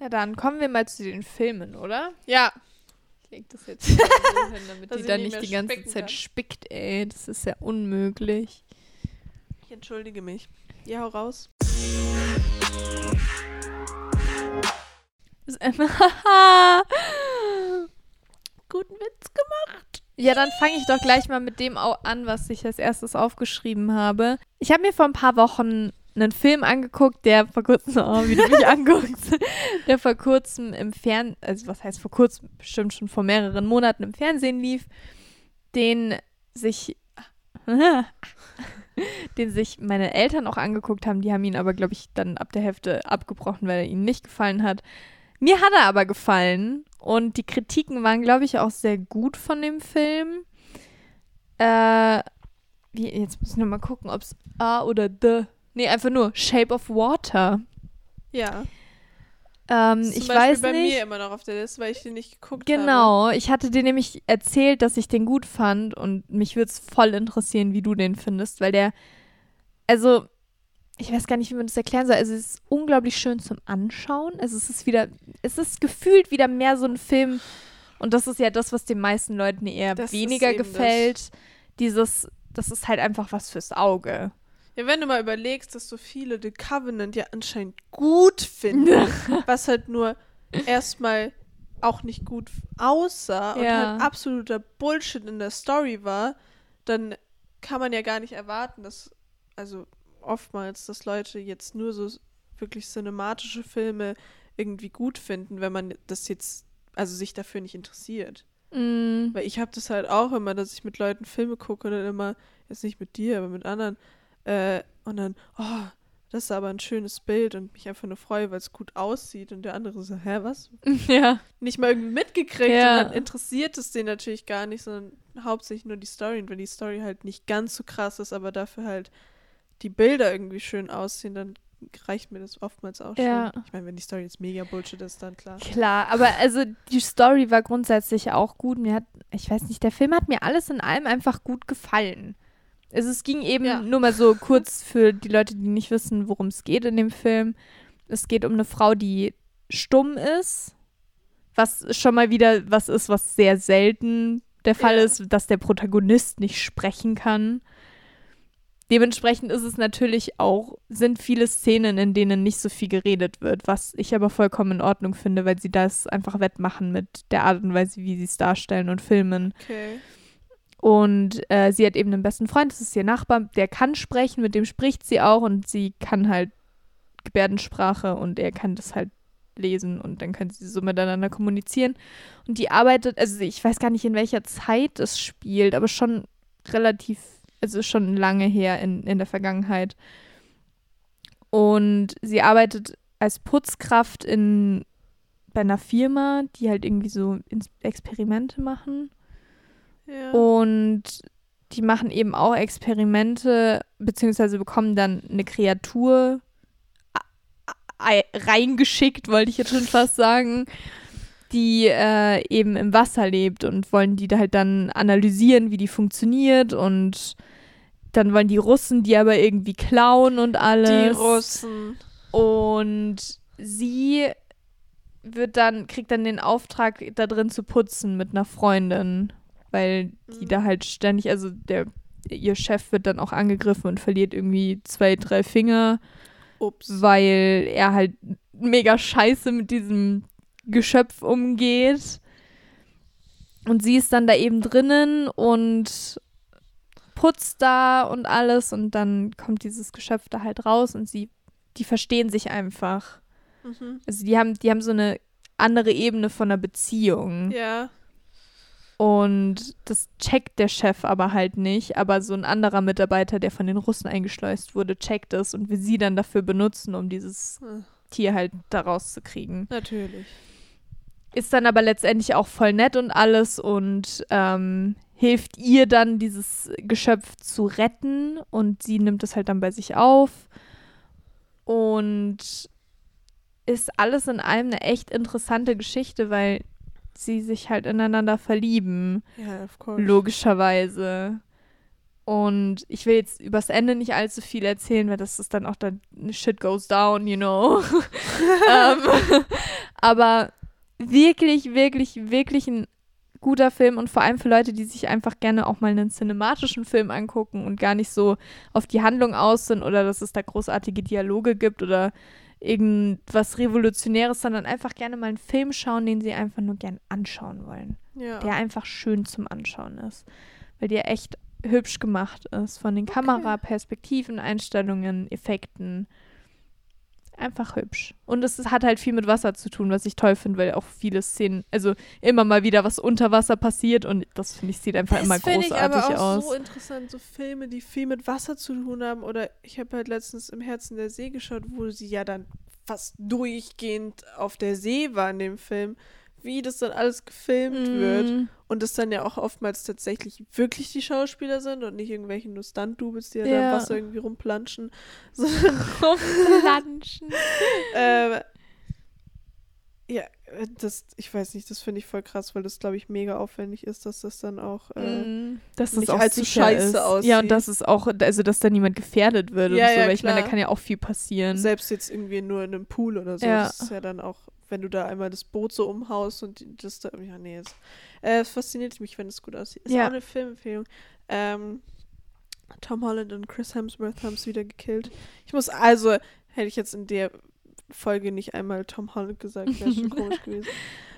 Na dann kommen wir mal zu den Filmen, oder? Ja. Ich leg das jetzt so hin, damit die da nicht die ganze Zeit kann. spickt, ey. Das ist ja unmöglich. Ich entschuldige mich. Ja, hau raus. Ist einfach, haha. Guten Witz gemacht. Ja, dann fange ich doch gleich mal mit dem an, was ich als erstes aufgeschrieben habe. Ich habe mir vor ein paar Wochen einen Film angeguckt, der vor kurzem, oh, wie du mich anguckst, der vor kurzem im Fernsehen, also was heißt vor kurzem, bestimmt schon vor mehreren Monaten im Fernsehen lief, den sich, den sich meine Eltern auch angeguckt haben. Die haben ihn aber, glaube ich, dann ab der Hälfte abgebrochen, weil er ihnen nicht gefallen hat. Mir hat er aber gefallen und die Kritiken waren, glaube ich, auch sehr gut von dem Film. Äh, wie, jetzt muss ich nochmal gucken, ob es A oder D. Nee, einfach nur Shape of Water. Ja. Ähm, Das zum ich Beispiel weiß bei nicht. mir immer noch auf der Liste, weil ich den nicht geguckt habe. Genau, ich hatte dir nämlich erzählt, dass ich den gut fand und mich würde es voll interessieren, wie du den findest, weil der, also, ich weiß gar nicht, wie man das erklären soll. Also, es ist unglaublich schön zum Anschauen. Also, es ist wieder, es ist gefühlt wieder mehr so ein Film und das ist ja das, was den meisten Leuten eher Das weniger gefällt. Dieses, das ist halt einfach was fürs Auge. Ja, wenn du mal überlegst, dass so viele The Covenant ja anscheinend gut finden, was halt nur erstmal auch nicht gut aussah und Ja. halt absoluter Bullshit in der Story war, dann kann man ja gar nicht erwarten, dass, also oftmals, dass Leute jetzt nur so wirklich cinematische Filme irgendwie gut finden, wenn man das jetzt, also sich dafür nicht interessiert. Mm, Weil ich habe das halt auch immer, dass ich mit Leuten Filme gucke und dann immer, jetzt nicht mit dir, aber mit anderen, äh, und dann, oh, das ist aber ein schönes Bild und mich einfach nur freue, weil es gut aussieht und der andere so, hä, was? ja. Nicht mal irgendwie mitgekriegt Ja. und dann interessiert es den natürlich gar nicht, sondern hauptsächlich nur die Story und wenn die Story halt nicht ganz so krass ist, aber dafür halt die Bilder irgendwie schön aussehen, dann reicht mir das oftmals auch Ja. schon. Ich meine, wenn die Story jetzt mega Bullshit ist, dann klar. Klar, aber also die Story war grundsätzlich auch gut. Mir hat, ich weiß nicht, der Film hat mir alles in allem einfach gut gefallen. Also es ging eben Ja. nur mal so kurz für die Leute, die nicht wissen, worum es geht in dem Film. Es geht um eine Frau, die stumm ist, was schon mal wieder was ist, was sehr selten der Fall Ja. ist, dass der Protagonist nicht sprechen kann. Dementsprechend ist es natürlich auch, sind viele Szenen, in denen nicht so viel geredet wird, was ich aber vollkommen in Ordnung finde, weil sie das einfach wettmachen mit der Art und Weise, wie sie es darstellen und filmen. Okay. Und äh, sie hat eben einen besten Freund, das ist ihr Nachbar, der kann sprechen, mit dem spricht sie auch und sie kann halt Gebärdensprache und er kann das halt lesen und dann können sie so miteinander kommunizieren. Und die arbeitet, also ich weiß gar nicht, in welcher Zeit es spielt, aber schon relativ, also schon lange her in, in der Vergangenheit. Und sie arbeitet als Putzkraft in bei einer Firma, die halt irgendwie so Experimente machen. Ja. Und die machen eben auch Experimente, beziehungsweise bekommen dann eine Kreatur reingeschickt, wollte ich jetzt schon fast sagen, die äh, eben im Wasser lebt und wollen die da halt dann analysieren, wie die funktioniert und dann wollen die Russen die aber irgendwie klauen und alles. die Russen. Und sie wird dann, kriegt dann den Auftrag, da drin zu putzen mit einer Freundin, weil die Mhm. da halt ständig, also der, ihr Chef wird dann auch angegriffen und verliert irgendwie zwei, drei Finger, Ups. weil er halt mega scheiße mit diesem Geschöpf umgeht. Und sie ist dann da eben drinnen und putzt da und alles und dann kommt dieses Geschöpf da halt raus und sie, die verstehen sich einfach. Mhm. Also die haben, die haben so eine andere Ebene von einer Beziehung. Ja. Und das checkt der Chef aber halt nicht. Aber so ein anderer Mitarbeiter, der von den Russen eingeschleust wurde, checkt es und will sie dann dafür benutzen, um dieses Hm, Tier halt da rauszukriegen. Natürlich. Ist dann aber letztendlich auch voll nett und alles und ähm, hilft ihr dann, dieses Geschöpf zu retten und sie nimmt es halt dann bei sich auf. Und ist alles in allem eine echt interessante Geschichte, weil sie sich halt ineinander verlieben. Ja, of course. Logischerweise. Und ich will jetzt übers Ende nicht allzu viel erzählen, weil das ist dann auch dann shit goes down, you know. ähm, Aber wirklich, wirklich, wirklich ein guter Film und vor allem für Leute, die sich einfach gerne auch mal einen cinematischen Film angucken und gar nicht so auf die Handlung aus sind oder dass es da großartige Dialoge gibt oder irgendwas Revolutionäres, sondern einfach gerne mal einen Film schauen, den sie einfach nur gern anschauen wollen. Ja. Der einfach schön zum Anschauen ist. Weil der echt hübsch gemacht ist. Von den Okay. Kameraperspektiven, Einstellungen, Effekten. Einfach hübsch. Und es hat halt viel mit Wasser zu tun, was ich toll finde, weil auch viele Szenen, also immer mal wieder was unter Wasser passiert und das finde ich sieht einfach immer das ich großartig aber auch aus. so interessant, so Filme, die viel mit Wasser zu tun haben. Oder ich habe halt letztens im Herzen der See geschaut, wo sie ja dann fast durchgehend auf der See war in dem Film, wie das dann alles gefilmt wird. Mm. Und es dann ja auch oftmals tatsächlich wirklich die Schauspieler sind und nicht irgendwelche nur Stunt-Doubles, die ja, da Ja. im Wasser irgendwie rumplanschen. Sondern, Rumflanschen. äh, ja, das, ich weiß nicht, das finde ich voll krass, weil das, glaube ich, mega aufwendig ist, dass das dann auch. Äh, Mm, dass das nicht auch allzu scheiße ist. Ja, aussieht. und dass es auch, also dass da niemand gefährdet wird Ja, und so, ja, weil ich meine, da klar. kann ja auch viel passieren. Selbst jetzt irgendwie nur in einem Pool oder so. Ja. Das ist ja dann auch, wenn du da einmal das Boot so umhaust und das da. Ja, nee, es äh, es fasziniert mich, wenn es gut aussieht. Ist Ja. auch eine Filmempfehlung. Ähm, Tom Holland und Chris Hemsworth haben es wieder gekillt. Ich muss also, hätte ich jetzt in der Folge nicht einmal Tom Holland gesagt, wäre schon komisch gewesen.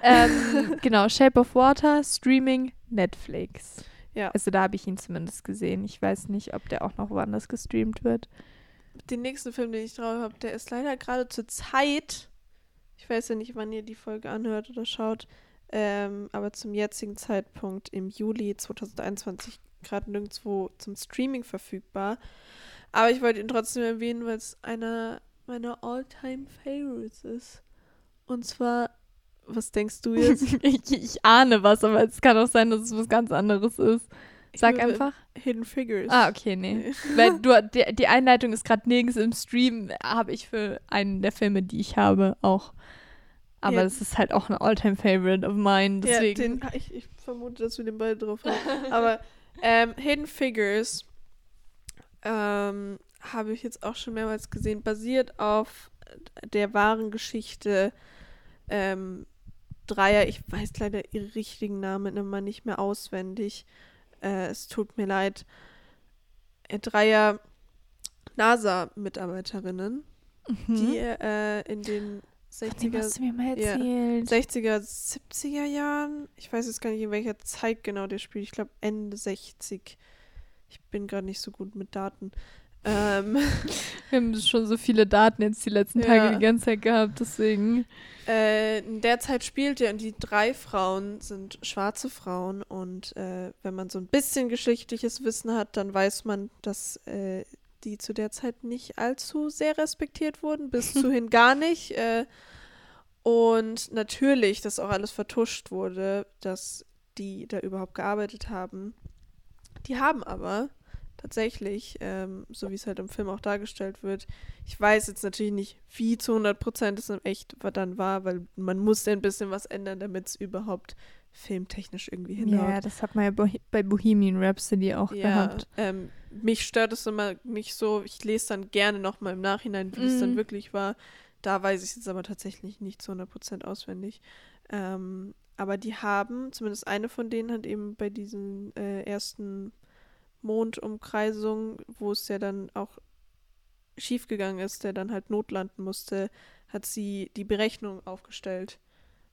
ähm, genau, Shape of Water, Streaming, Netflix. Ja. Also da habe ich ihn zumindest gesehen. Ich weiß nicht, ob der auch noch woanders gestreamt wird. Den nächsten Film, den ich drauf habe, der ist leider gerade zur Zeit. Ich weiß ja nicht, wann ihr die Folge anhört oder schaut. Ähm, aber zum jetzigen Zeitpunkt im Juli 2021 gerade nirgendwo zum Streaming verfügbar. Aber ich wollte ihn trotzdem erwähnen, weil es einer meiner All-Time Favorites ist. Und zwar, was denkst du jetzt? ich, ich ahne was, aber es kann auch sein, dass es was ganz anderes ist. Sag einfach. Hidden Figures. Ah, okay, nee. Weil du, die, die Einleitung ist gerade nirgends im Stream, habe ich für einen der Filme, die ich habe, auch. Aber Ja. es ist halt auch ein All-Time-Favorite of mine, deswegen. Ja, den, ich, ich vermute, dass wir den beide drauf haben. Aber ähm, Hidden Figures ähm, habe ich jetzt auch schon mehrmals gesehen, basiert auf der wahren Geschichte ähm, Dreier. Ich weiß leider ihre richtigen Namen immer nicht mehr auswendig. Äh, es tut mir leid. Äh, Dreier NASA-Mitarbeiterinnen, Mhm. die äh, in den 60er, hast du mir mal ja. erzählt. 60er, 70er Jahren. Ich weiß jetzt gar nicht, in welcher Zeit genau der spielt. Ich glaube Ende 60. Ich bin gerade nicht so gut mit Daten. Ähm, Wir haben schon so viele Daten jetzt die letzten Ja. Tage die ganze Zeit gehabt, deswegen. äh, in der Zeit spielt er und die drei Frauen sind schwarze Frauen und äh, wenn man so ein bisschen geschichtliches Wissen hat, dann weiß man, dass äh, die zu der Zeit nicht allzu sehr respektiert wurden, bis zuhin gar nicht. Äh, und natürlich, dass auch alles vertuscht wurde, dass die da überhaupt gearbeitet haben. Die haben aber tatsächlich, ähm, so wie es halt im Film auch dargestellt wird, ich weiß jetzt natürlich nicht, wie zu 100 Prozent es in echt dann war, weil man musste ein bisschen was ändern, damit es überhaupt filmtechnisch irgendwie hinhaut. Ja, das hat man ja bei Bohemian Rhapsody auch Ja, gehabt. ähm, mich stört es immer nicht so. Ich lese dann gerne nochmal im Nachhinein, wie es dann Mhm. wirklich war. Da weiß ich es jetzt aber tatsächlich nicht zu 100% auswendig. Ähm, aber die haben, zumindest eine von denen hat eben bei diesen äh, ersten Mondumkreisungen, wo es ja dann auch schiefgegangen ist, der dann halt notlanden musste, hat sie die Berechnung aufgestellt.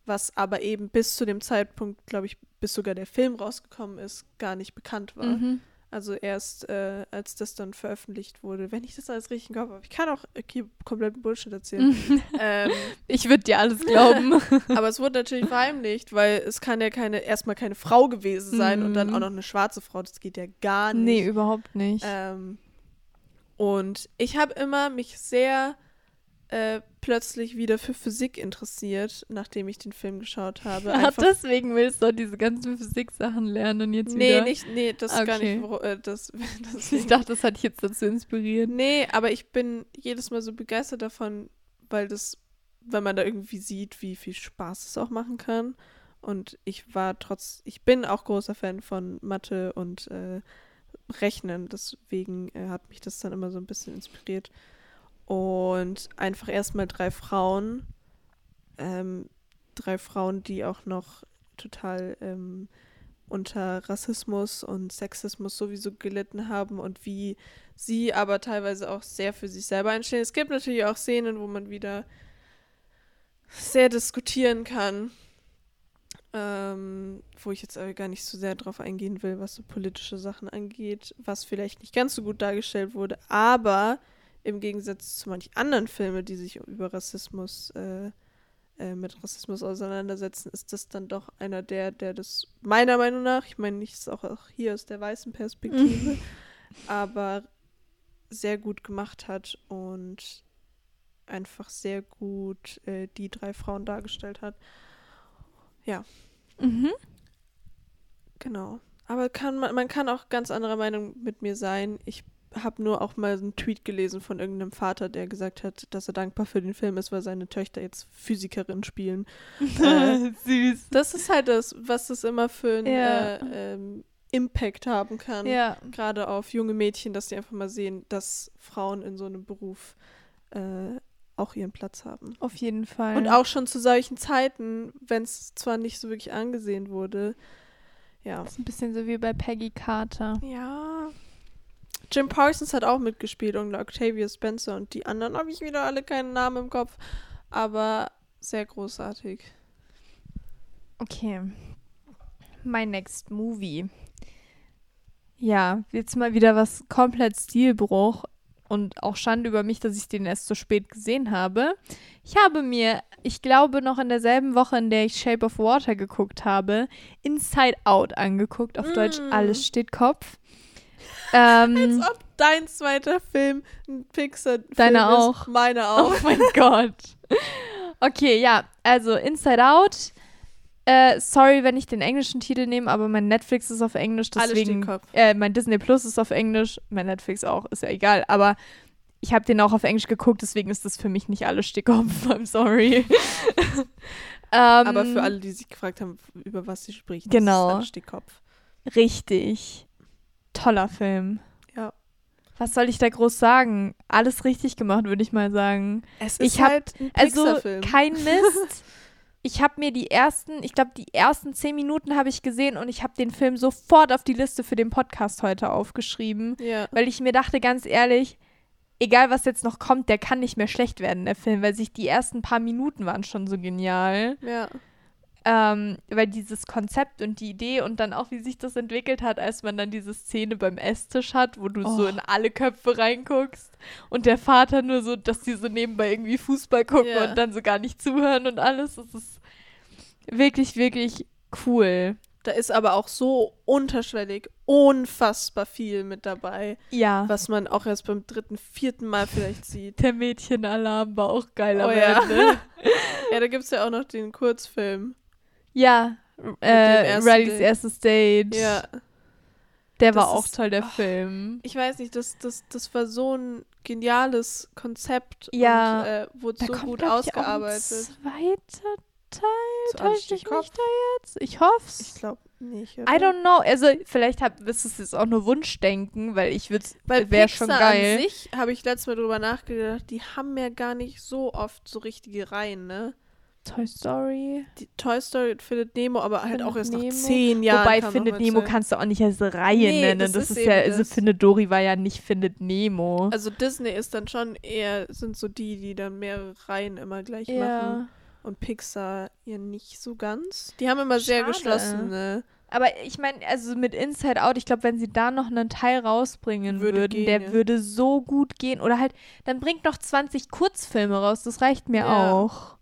Was aber eben bis zu dem Zeitpunkt, glaube ich, bis sogar der Film rausgekommen ist, gar nicht bekannt war. Mhm. Also erst, äh, als das dann veröffentlicht wurde, wenn ich das alles richtig im Kopf habe. Ich kann auch okay, kompletten Bullshit erzählen. ähm, Ich würde dir alles glauben. aber es wurde natürlich verheimlicht, weil es kann ja keine, erstmal keine Frau gewesen sein und dann Mhm. auch noch eine schwarze Frau. Das geht ja gar nicht. nee, überhaupt nicht. Ähm, und ich habe immer mich sehr äh, plötzlich wieder für Physik interessiert, nachdem ich den Film geschaut habe. Ach, deswegen willst du diese ganzen Physik-Sachen lernen und jetzt nee, wieder. nicht, nee, das ist gar Okay. nicht, äh, das, Ich dachte, das hat dich jetzt dazu inspiriert. Nee, aber ich bin jedes Mal so begeistert davon, weil das, wenn man da irgendwie sieht, wie viel Spaß es auch machen kann. Und ich war trotz, ich bin auch großer Fan von Mathe und äh, Rechnen, deswegen äh, hat mich das dann immer so ein bisschen inspiriert. Und einfach erstmal drei Frauen, ähm, drei Frauen, die auch noch total ähm, unter Rassismus und Sexismus sowieso gelitten haben und wie sie aber teilweise auch sehr für sich selber einstehen. Es gibt natürlich auch Szenen, wo man wieder sehr diskutieren kann, ähm, wo ich jetzt aber gar nicht so sehr drauf eingehen will, was so politische Sachen angeht, was vielleicht nicht ganz so gut dargestellt wurde, aber im Gegensatz zu manch anderen Filmen, die sich über Rassismus äh, äh, mit Rassismus auseinandersetzen, ist das dann doch einer der, der das meiner Meinung nach, ich meine nicht auch, auch hier aus der weißen Perspektive, aber sehr gut gemacht hat und einfach sehr gut äh, die drei Frauen dargestellt hat. Ja. Mhm. Genau. Aber kann man, man kann auch ganz anderer Meinung mit mir sein. Ich habe nur auch mal einen Tweet gelesen von irgendeinem Vater, der gesagt hat, dass er dankbar für den Film ist, weil seine Töchter jetzt Physikerin spielen. äh, Süß. das ist halt das, was das immer für einen Ja. äh, ähm, Impact haben kann. Ja. Gerade auf junge Mädchen, dass die einfach mal sehen, dass Frauen in so einem Beruf äh, auch ihren Platz haben. Auf jeden Fall. Und auch schon zu solchen Zeiten, wenn es zwar nicht so wirklich angesehen wurde. Ja. Das ist ein bisschen so wie bei Peggy Carter. Ja. Jim Parsons hat auch mitgespielt und Octavia Spencer und die anderen habe ich wieder alle keinen Namen im Kopf. Aber sehr großartig. Okay. My next movie. Ja, jetzt mal wieder was komplett Stilbruch und auch Schande über mich, dass ich den erst so spät gesehen habe. Ich habe mir, ich glaube noch in derselben Woche, in der ich Shape of Water geguckt habe, Inside Out angeguckt. Auf Deutsch Mm. Alles steht Kopf. Ähm, Als ob dein zweiter Film ein Pixar-Film ist. auch. Meiner Oh auch. mein Gott. Okay, ja, also Inside Out. Äh, sorry, wenn ich den englischen Titel nehme, aber mein Netflix ist auf Englisch, deswegen. Äh, mein Disney Plus ist auf Englisch, mein Netflix auch, ist ja egal. Aber ich habe den auch auf Englisch geguckt, deswegen ist das für mich nicht alles Stickkopf. I'm sorry. ähm, Aber für alle, die sich gefragt haben, über was sie spricht, Genau. das ist Stickkopf. Richtig. Toller Film. Ja. Was soll ich da groß sagen? Alles richtig gemacht, würde ich mal sagen. Es Ich hab- ein Also kein Mist. Ich habe mir die ersten, ich glaube, die ersten zehn Minuten habe ich gesehen und ich habe den Film sofort auf die Liste für den Podcast heute aufgeschrieben, ja. weil ich mir dachte, ganz ehrlich, egal was jetzt noch kommt, der kann nicht mehr schlecht werden, der Film, weil sich die ersten paar Minuten waren schon so genial. Ja. Ähm, weil dieses Konzept und die Idee und dann auch, wie sich das entwickelt hat, als man dann diese Szene beim Esstisch hat, wo du so Oh. in alle Köpfe reinguckst und der Vater nur so, dass die so nebenbei irgendwie Fußball gucken Ja. und dann so gar nicht zuhören und alles. Das ist wirklich, wirklich cool. Da ist aber auch so unterschwellig unfassbar viel mit dabei, Ja. was man auch erst beim dritten, vierten Mal vielleicht sieht. Der Mädchenalarm war auch geil am Oh ja. Ende. Ja, da gibt es ja auch noch den Kurzfilm. Ja. Äh, Rileys Date. erstes Date. Ja. Der Das war auch ist- toll, der oh. Film. Ich weiß nicht, das, das, das war so ein geniales Konzept Ja. und äh, wurde so kommt, gut ausgearbeitet. zweiter Teil. Steht ich Kopf. mich da jetzt? Ich hoff's. Ich glaube nicht. I don't know. Also, vielleicht hab, ist es jetzt auch nur Wunschdenken, weil ich würde wäre Pixar schon geil. an sich, habe ich letztes Mal drüber nachgedacht, die haben ja gar nicht so oft so richtige Reihen, ne? Toy Story. Die Toy Story Findet Nemo, aber halt Findet auch erst Nemo. nach zehn Jahren. Wobei Findet Nemo zu- kannst du auch nicht als Reihe Nee, nennen. das Das, ist ist, ja, also. Findet Dory war ja nicht Findet Nemo. Also Disney ist dann schon eher, sind so die, die dann mehrere Reihen immer gleich machen. ja. Und Pixar ja nicht so ganz. Die haben immer sehr Schade. geschlossen, ne? Aber ich meine, also mit Inside Out, ich glaube, wenn sie da noch einen Teil rausbringen Würde würden, gehen, der ja. würde so gut gehen. Oder halt, dann bringt noch 20 Kurzfilme raus, das reicht mir Ja. auch.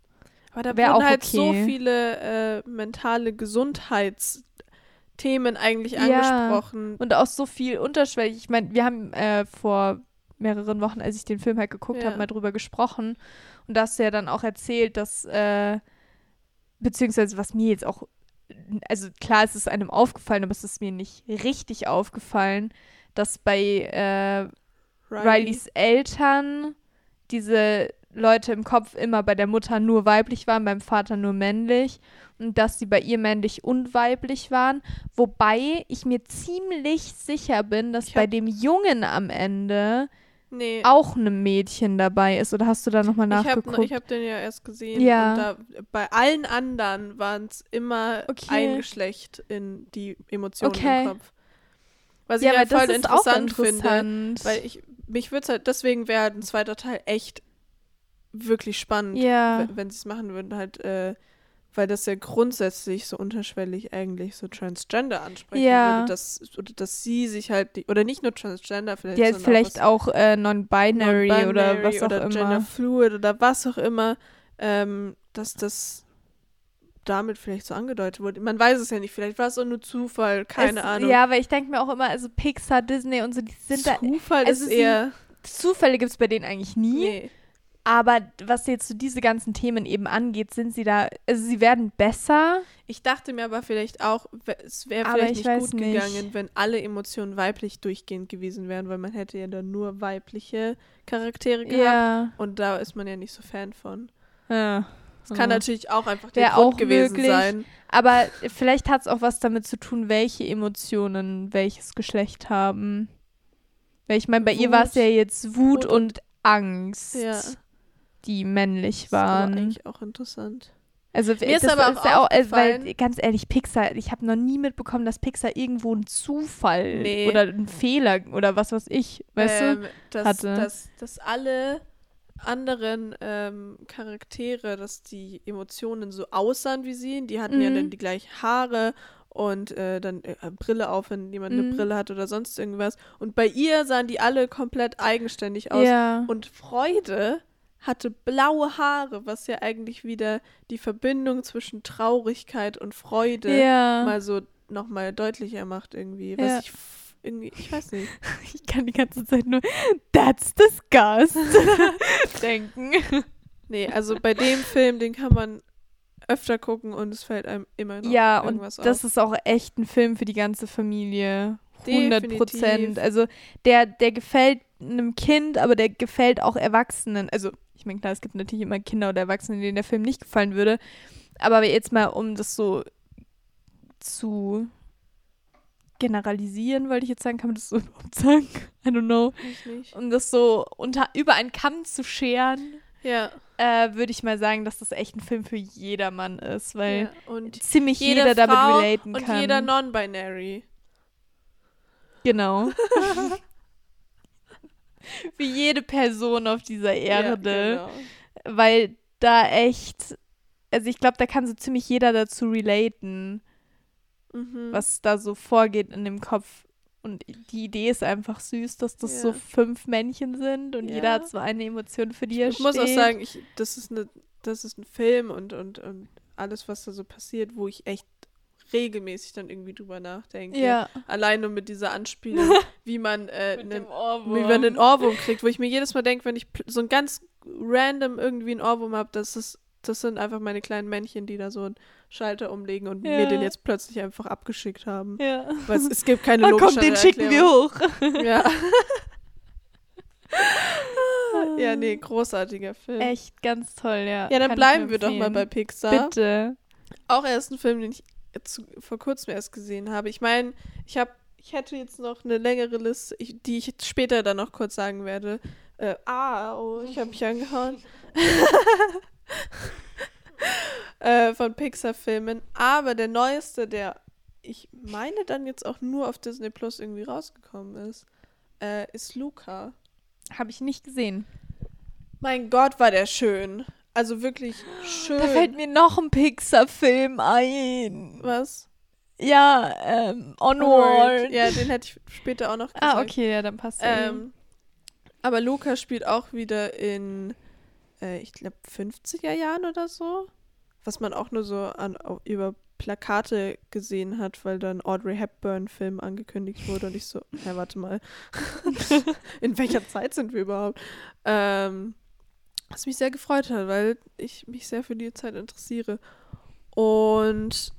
Aber da Wär wurden halt so okay. viele äh, mentale Gesundheitsthemen eigentlich Ja. angesprochen. Und auch so viel unterschwellig. Ich meine, wir haben äh, vor mehreren Wochen, als ich den Film halt geguckt Ja. habe, mal drüber gesprochen. Und da hast du ja dann auch erzählt, dass, äh, beziehungsweise was mir jetzt auch, also klar, es ist einem aufgefallen, aber es ist mir nicht richtig aufgefallen, dass bei äh, Rileys Eltern diese Leute im Kopf immer bei der Mutter nur weiblich waren, beim Vater nur männlich und dass sie bei ihr männlich und weiblich waren. Wobei ich mir ziemlich sicher bin, dass bei dem Jungen am Ende Nee. auch ein Mädchen dabei ist. Oder hast du da nochmal Ich habe nachgeguckt? ich hab den ja erst gesehen. Ja. Und da, bei allen anderen waren es immer Okay. ein Geschlecht in die Emotionen Okay. im Kopf. Was ja, ich halt voll auch interessant, finde. interessant. Weil ich, mich würde halt, deswegen wäre halt ein zweiter Teil echt wirklich spannend, ja. wenn, sie es machen würden, halt, äh, weil das ja grundsätzlich so unterschwellig eigentlich so Transgender ansprechen Ja. würde, dass, oder dass sie sich halt, die, oder nicht nur Transgender, vielleicht, Ja, vielleicht was auch äh, non-binary, oder Non-binary was auch oder immer. Genderfluid oder was auch immer, ähm, dass das damit vielleicht so angedeutet wurde. Man weiß es ja nicht, vielleicht war es auch nur Zufall, keine es, Ahnung. Ja, aber ich denke mir auch immer, also Pixar, Disney und so, die sind da. Zufall also ist eher. Zufälle gibt es bei denen eigentlich nie. Nee. Aber was jetzt so diese ganzen Themen eben angeht, sind sie da, also sie werden besser. Ich dachte mir aber vielleicht auch, es wäre vielleicht ich nicht gut nicht. gegangen, wenn alle Emotionen weiblich durchgehend gewesen wären, weil man hätte ja dann nur weibliche Charaktere gehabt. Ja. Und da ist man ja nicht so Fan von. ja. Es kann Ja. natürlich auch einfach der Wär Grund auch gewesen möglich. sein. Aber vielleicht hat es auch was damit zu tun, welche Emotionen welches Geschlecht haben. Weil ich meine, bei ihr war es Wut. ja jetzt Wut Wut und Angst, Ja. Die männlich Das ist aber waren. eigentlich auch interessant. Also Mir ist das aber auch ja äh, weil ganz ehrlich, Pixar, ich habe noch nie mitbekommen, dass Pixar irgendwo einen Zufall Nee. oder einen Fehler oder was weiß ich, weißt du? ähm, dass, hatte. Dass, dass alle anderen ähm, Charaktere, dass die Emotionen so aussahen wie sie. Die hatten ja Mhm. dann die gleichen Haare und äh, dann äh, Brille auf, wenn jemand eine Mhm. Brille hat oder sonst irgendwas. Und bei ihr sahen die alle komplett eigenständig aus. Ja. Und Freude hatte blaue Haare, was ja eigentlich wieder die Verbindung zwischen Traurigkeit und Freude ja. mal so nochmal deutlicher macht irgendwie. Was Ja. ich irgendwie, ich weiß nicht. Ich kann die ganze Zeit nur That's disgust denken. Nee, also bei dem Film, den kann man öfter gucken und es fällt einem immer noch Ja, und irgendwas das auf. ist auch echt ein Film für die ganze Familie. 100 Prozent. Also der, der gefällt einem Kind, aber der gefällt auch Erwachsenen. Also meine, klar, es gibt natürlich immer Kinder oder Erwachsene, denen der Film nicht gefallen würde. Aber jetzt mal, um das so zu generalisieren, wollte ich jetzt sagen, kann man das so überhaupt sagen? I don't know. Um das so unter, über einen Kamm zu scheren, Ja, äh, würde ich mal sagen, dass das echt ein Film für jedermann ist, weil ja. und ziemlich jede jeder damit Frau relaten und kann. jeder Non-Binary. Genau. Für jede Person auf dieser Erde. Ja, genau. Weil da echt, also ich glaube, da kann so ziemlich jeder dazu relaten, Mhm. was da so vorgeht in dem Kopf. Und die Idee ist einfach süß, dass das so Ja. fünf Männchen sind und jeder Ja. hat so eine Emotion, für die er Ich steht. muss auch sagen, ich, das, ist eine, das ist ein Film und, und, und alles, was da so passiert, wo ich echt regelmäßig dann irgendwie drüber nachdenke. ja. Allein nur mit dieser Anspielung, wie man äh, einen Ohrwurm. wie man den Ohrwurm kriegt, wo ich mir jedes Mal denke, wenn ich so ein ganz random irgendwie einen Ohrwurm habe, das ist das sind einfach meine kleinen Männchen, die da so einen Schalter umlegen und Ja. mir den jetzt plötzlich einfach abgeschickt haben. Ja. Weil es, es gibt keine Ah, logische komm, den schicken wir hoch. Ja. ja, nee, großartiger Film. Echt ganz toll, ja. Ja, dann Kann bleiben wir doch mal bei Pixar. Bitte. Auch erst ein Film, den ich jetzt vor kurzem erst gesehen habe. Ich meine, ich habe, ich hätte jetzt noch eine längere Liste, ich, die ich später dann noch kurz sagen werde. Äh, ah, oh, ich habe mich angehauen. äh, von Pixar-Filmen. Aber der neueste, der ich meine dann jetzt auch nur auf Disney Plus irgendwie rausgekommen ist, äh, ist Luca. Habe ich nicht gesehen. Mein Gott, war der schön. Also wirklich schön. Da fällt mir noch ein Pixar-Film ein. Was? Ja, ähm, Onward. Ja, den hätte ich später auch noch gesagt. Ah, okay, ja, dann passt ja. Ähm, aber Luca spielt auch wieder in, äh, ich glaube, 50er Jahren oder so. Was man auch nur so an, über Plakate gesehen hat, weil dann Audrey Hepburn-Film angekündigt wurde und ich so, ja, warte mal. in welcher Zeit sind wir überhaupt? Ähm, was mich sehr gefreut hat, weil ich mich sehr für die Zeit interessiere. Und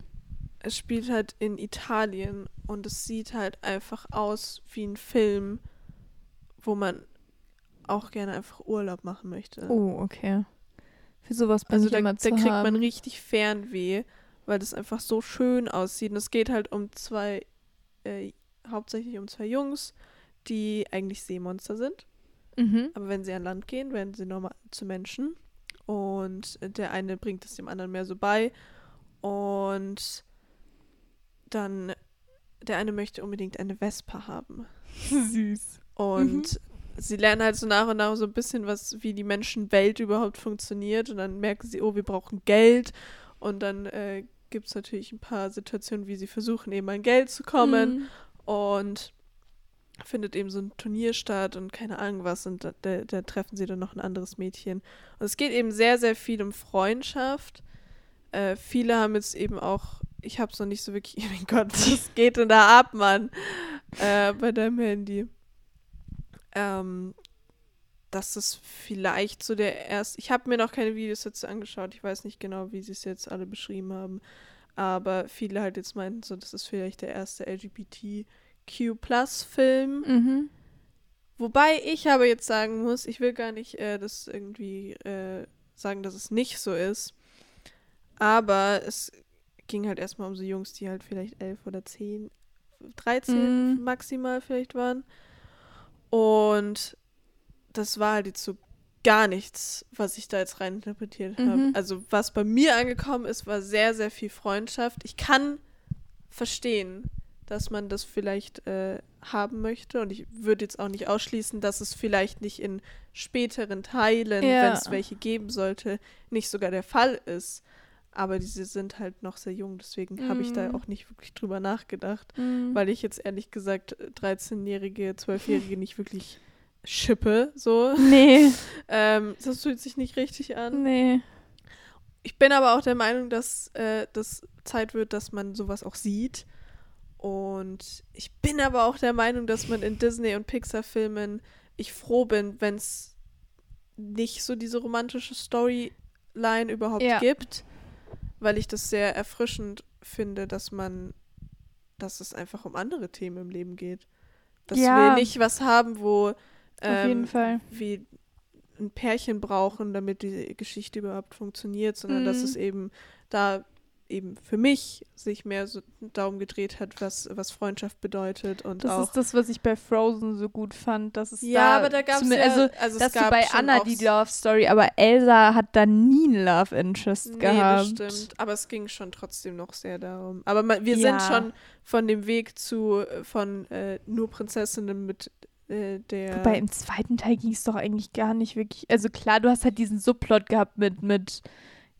es spielt halt in Italien und es sieht halt einfach aus wie ein Film, wo man auch gerne einfach Urlaub machen möchte. Oh, okay. Für sowas bin also ich da, immer da zu kriegt man haben. richtig Fernweh, weil das einfach so schön aussieht. Und es geht halt um zwei, äh, hauptsächlich um zwei Jungs, die eigentlich Seemonster sind. Mhm. Aber wenn sie an Land gehen, werden sie normal zu Menschen. Und der eine bringt es dem anderen mehr so bei. Und dann, der eine möchte unbedingt eine Vespa haben. Süß. Und sie lernen halt so nach und nach so ein bisschen was, wie die Menschenwelt überhaupt funktioniert. Und dann merken sie, oh, wir brauchen Geld. Und dann äh, gibt es natürlich ein paar Situationen, wie sie versuchen, eben an Geld zu kommen. Mhm. Und findet eben so ein Turnier statt und keine Ahnung was. Und da, da, da treffen sie dann noch ein anderes Mädchen. Und es geht eben sehr, sehr viel um Freundschaft. Äh, viele haben jetzt eben auch, ich habe es noch nicht so wirklich, oh mein Gott, was geht denn da ab, Mann? Äh, bei deinem Handy. Ähm, dass es vielleicht so der erste, ich habe mir noch keine Videos dazu angeschaut, ich weiß nicht genau, wie sie es jetzt alle beschrieben haben, aber viele halt jetzt meinten so, das ist vielleicht der erste LGBTQ-Plus-Film. Mhm. Wobei ich aber jetzt sagen muss, ich will gar nicht äh, das irgendwie äh, sagen, dass es nicht so ist. Aber es ging halt erstmal um so Jungs, die halt vielleicht elf oder zehn, 13 Mhm. maximal vielleicht waren. Und das war halt jetzt so gar nichts, was ich da jetzt reininterpretiert habe. Mhm. Also was bei mir angekommen ist, war sehr, sehr viel Freundschaft. Ich kann verstehen, dass man das vielleicht äh, haben möchte. Und ich würde jetzt auch nicht ausschließen, dass es vielleicht nicht in späteren Teilen, Ja. wenn es welche geben sollte, nicht sogar der Fall ist. Aber diese sind halt noch sehr jung, deswegen habe ich da Mhm. auch nicht wirklich drüber nachgedacht, Mhm. weil ich jetzt ehrlich gesagt 13-Jährige, 12-Jährige nicht wirklich schippe, so. Nee, Ähm, das fühlt sich nicht richtig an. nee. Ich bin aber auch der Meinung, dass äh, das Zeit wird, dass man sowas auch sieht. Und ich bin aber auch der Meinung, dass man in Disney- und Pixar-Filmen, ich froh bin, wenn es nicht so diese romantische Storyline überhaupt Ja. gibt, weil ich das sehr erfrischend finde, dass man, dass es einfach um andere Themen im Leben geht. Dass Ja. wir nicht was haben, wo ähm, wie ein Pärchen brauchen, damit die Geschichte überhaupt funktioniert, sondern dass Mhm. es eben da eben für mich sich mehr so darum gedreht hat, was, was Freundschaft bedeutet und Das auch. ist das, was ich bei Frozen so gut fand. Dass es ja, da aber da gab es zume- ja, also, also dass du bei Anna die Love Story, aber Elsa hat da nie einen Love Interest Nee, gehabt. das stimmt. Aber es ging schon trotzdem noch sehr darum. Aber ma- wir Ja. sind schon von dem Weg zu äh, von äh, nur Prinzessinnen mit äh, der. Wobei im zweiten Teil ging es doch eigentlich gar nicht wirklich. Also klar, du hast halt diesen Subplot gehabt mit, mit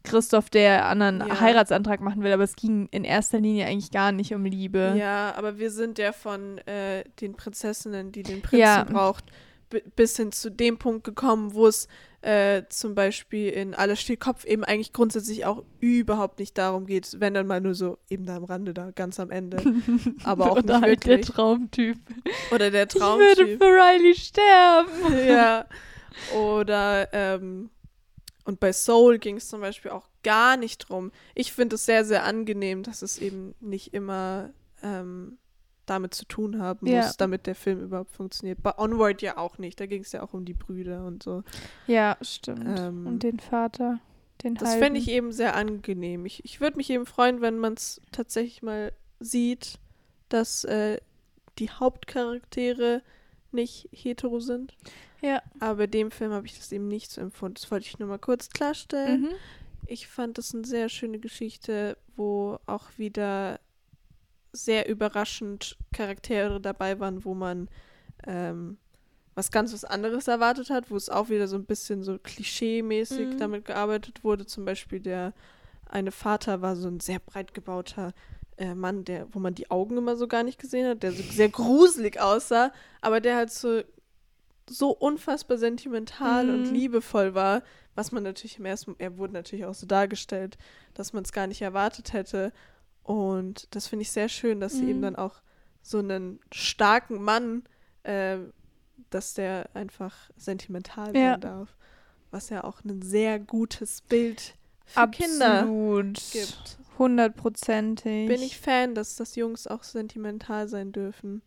Christoph, der anderen Ja. Heiratsantrag machen will, aber es ging in erster Linie eigentlich gar nicht um Liebe. Ja, aber wir sind ja von äh, den Prinzessinnen, die den Prinzen Ja. braucht, bi- bis hin zu dem Punkt gekommen, wo es äh, zum Beispiel in Alles steht Kopf eben eigentlich grundsätzlich auch überhaupt nicht darum geht, wenn dann mal nur so eben da am Rande, da ganz am Ende. Aber auch Oder nicht halt der wirklich. Traumtyp. Oder der Ich würde Traumtyp. für Riley sterben. ja. Oder ähm, und bei Soul ging es zum Beispiel auch gar nicht drum. Ich finde es sehr, sehr angenehm, dass es eben nicht immer ähm, damit zu tun haben muss, Ja. damit der Film überhaupt funktioniert. Bei Onward ja auch nicht. Da ging es ja auch um die Brüder und so. Ja, stimmt. Ähm, Und den Vater. Den Das fände ich eben sehr angenehm. Ich, ich würde mich eben freuen, wenn man es tatsächlich mal sieht, dass äh, die Hauptcharaktere nicht hetero sind. Ja. Aber bei dem Film habe ich das eben nicht so empfunden. Das wollte ich nur mal kurz klarstellen. Mhm. Ich fand das eine sehr schöne Geschichte, wo auch wieder sehr überraschend Charaktere dabei waren, wo man ähm, was ganz was anderes erwartet hat, wo es auch wieder so ein bisschen so klischee-mäßig Mhm. damit gearbeitet wurde. Zum Beispiel der eine Vater war so ein sehr breit gebauter äh, Mann, der, wo man die Augen immer so gar nicht gesehen hat, der so sehr gruselig aussah, aber der halt so so unfassbar sentimental Mhm. und liebevoll war, was man natürlich im ersten, er wurde natürlich auch so dargestellt, dass man es gar nicht erwartet hätte. Und das finde ich sehr schön, dass sie Mhm. eben dann auch so einen starken Mann, äh, dass der einfach sentimental Ja. sein darf. Was ja auch ein sehr gutes Bild für Kinder Absolut. gibt. Hundertprozentig. Bin ich Fan, dass das Jungs auch sentimental sein dürfen.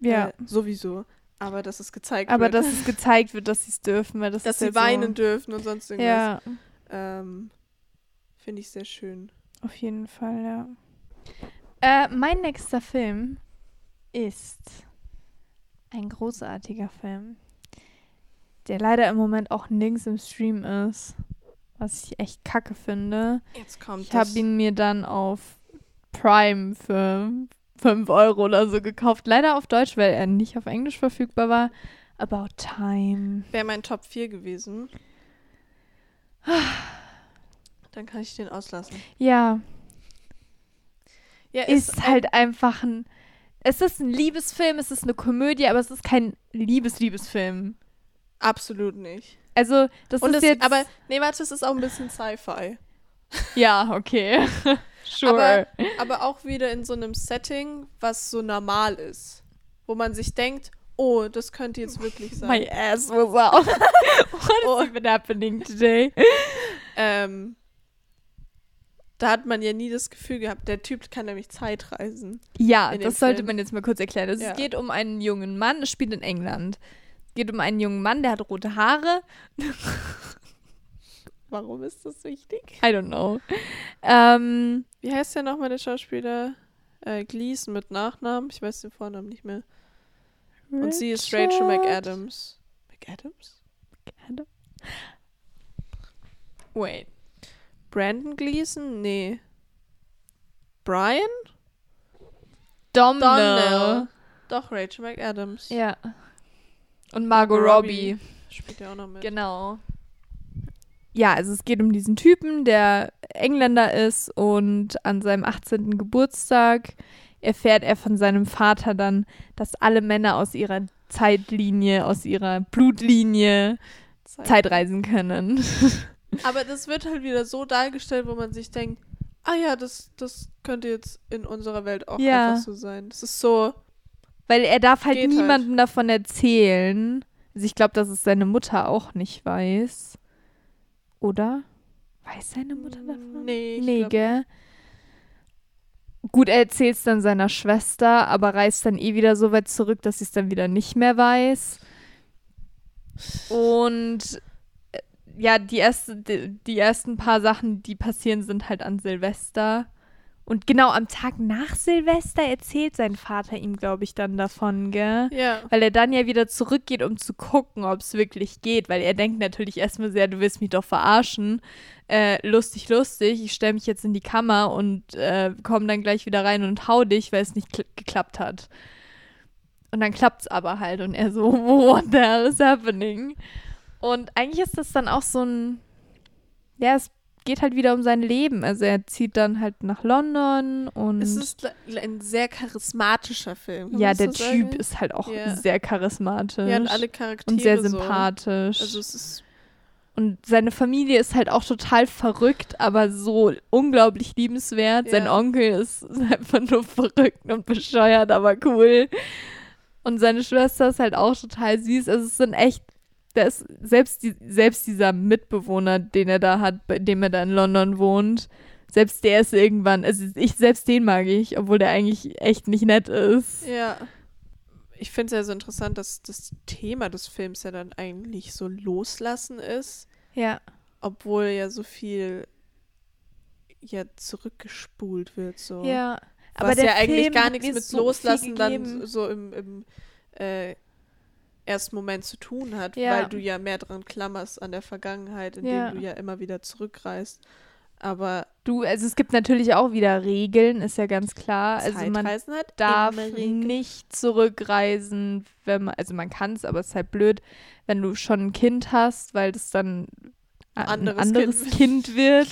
Ja. Äh, sowieso. Aber dass es gezeigt aber wird. dass es gezeigt wird, dass sie es dürfen, weil das dass sie weinen so, dürfen und sonst irgendwas. Ja, Ähm, Finde ich sehr schön. auf jeden Fall, ja. Äh, mein nächster Film ist ein großartiger Film. der leider im Moment auch nirgends im Stream ist. Was ich echt kacke finde. Jetzt kommt Ich habe ihn mir dann auf Prime für 5 Euro oder so gekauft. Leider auf Deutsch, weil er nicht auf Englisch verfügbar war. About Time. Wäre mein Top 4 gewesen. Dann kann ich den auslassen. Ja, Ja, ist halt einfach ein. Es ist ein Liebesfilm, es ist eine Komödie, aber es ist kein Liebes-Liebesfilm. absolut nicht. Also, das Und ist es, jetzt. aber, nee, warte, es ist auch ein bisschen Sci-Fi. ja, okay. sure. Aber, aber auch wieder in so einem Setting, was so normal ist. Wo man sich denkt, oh, das könnte jetzt wirklich sein. My ass was out. What Oh. has been happening today? Ähm, da hat man ja nie das Gefühl gehabt, der Typ kann nämlich Zeitreisen. Ja, in dem das sollte Film. man jetzt mal kurz erklären. Also Ja. Es geht um einen jungen Mann, es spielt in England. Es geht um einen jungen Mann, der hat rote Haare. Warum ist das wichtig? I don't know. Ähm, Wie heißt der nochmal, der Schauspieler? Äh, Gleason mit Nachnamen. Ich weiß den Vornamen nicht mehr. Und sie ist Rachel Richard McAdams. McAdams? Adam? Wait. Brandon Gleason? Nee. Brian? Domhnall. Domhnall. Doch, Rachel McAdams. Ja. Und Margot Margot Robbie. Robbie. Spielt ja auch noch mit. Genau. Ja, also es geht um diesen Typen, der Engländer ist und an seinem 18. Geburtstag erfährt er von seinem Vater dann, dass alle Männer aus ihrer Zeitlinie, aus ihrer Blutlinie Zeit. Zeitreisen können. Aber das wird halt wieder so dargestellt, wo man sich denkt, ah ja, das, das könnte jetzt in unserer Welt auch Ja. einfach so sein. Das ist so, Weil er darf halt halt. niemandem davon erzählen. Also ich glaube, dass es seine Mutter auch nicht weiß. Oder? Weiß seine Mutter davon? nee, ich Nee, gell? Gut, er erzählt es dann seiner Schwester, aber reist dann eh wieder so weit zurück, dass sie es dann wieder nicht mehr weiß. Und äh, ja, die, erste, die, die ersten paar Sachen, die passieren, sind halt an Silvester. Und genau am Tag nach Silvester erzählt sein Vater ihm, glaube ich, dann davon, gell? Ja. Weil er dann ja wieder zurückgeht, um zu gucken, ob es wirklich geht. Weil er denkt natürlich erstmal sehr, du willst mich doch verarschen. Äh, lustig, lustig. Ich stelle mich jetzt in die Kammer und äh, komme dann gleich wieder rein und hau dich, weil es nicht kl- geklappt hat. Und dann klappt's aber halt. Und er so, what the hell is happening? Und eigentlich ist das dann auch so ein, ja, es geht halt wieder um sein Leben. Also er zieht dann halt nach London und Es ist ein sehr charismatischer Film. ja, der so Typ sagen? ist halt auch Ja. sehr charismatisch. Ja, und alle Charaktere und sehr so. sympathisch. Also es ist und seine Familie ist halt auch total verrückt, aber so unglaublich liebenswert. Sein Ja. Onkel ist einfach nur verrückt und bescheuert, aber cool. Und seine Schwester ist halt auch total süß. Also es sind echt, da ist selbst, die, selbst dieser Mitbewohner, den er da hat, bei dem er da in London wohnt, selbst der ist irgendwann, also ich, selbst den mag ich, obwohl der eigentlich echt nicht nett ist. Ja. Ich finde es ja so interessant, dass das Thema des Films ja dann eigentlich so loslassen ist, Ja. obwohl ja so viel ja zurückgespult wird. So. Ja. Was ja eigentlich Film gar nichts mit so Loslassen dann so im, im äh, ersten Moment zu tun hat, Ja. weil du ja mehr dran klammerst an der Vergangenheit, indem Ja. du ja immer wieder zurückreist. Aber Du, also es gibt natürlich auch wieder Regeln, ist ja ganz klar. Also man darf nicht zurückreisen, wenn man, also man kann es, aber es ist halt blöd, wenn du schon ein Kind hast, weil das dann ein anderes anderes, Kind kind, wird,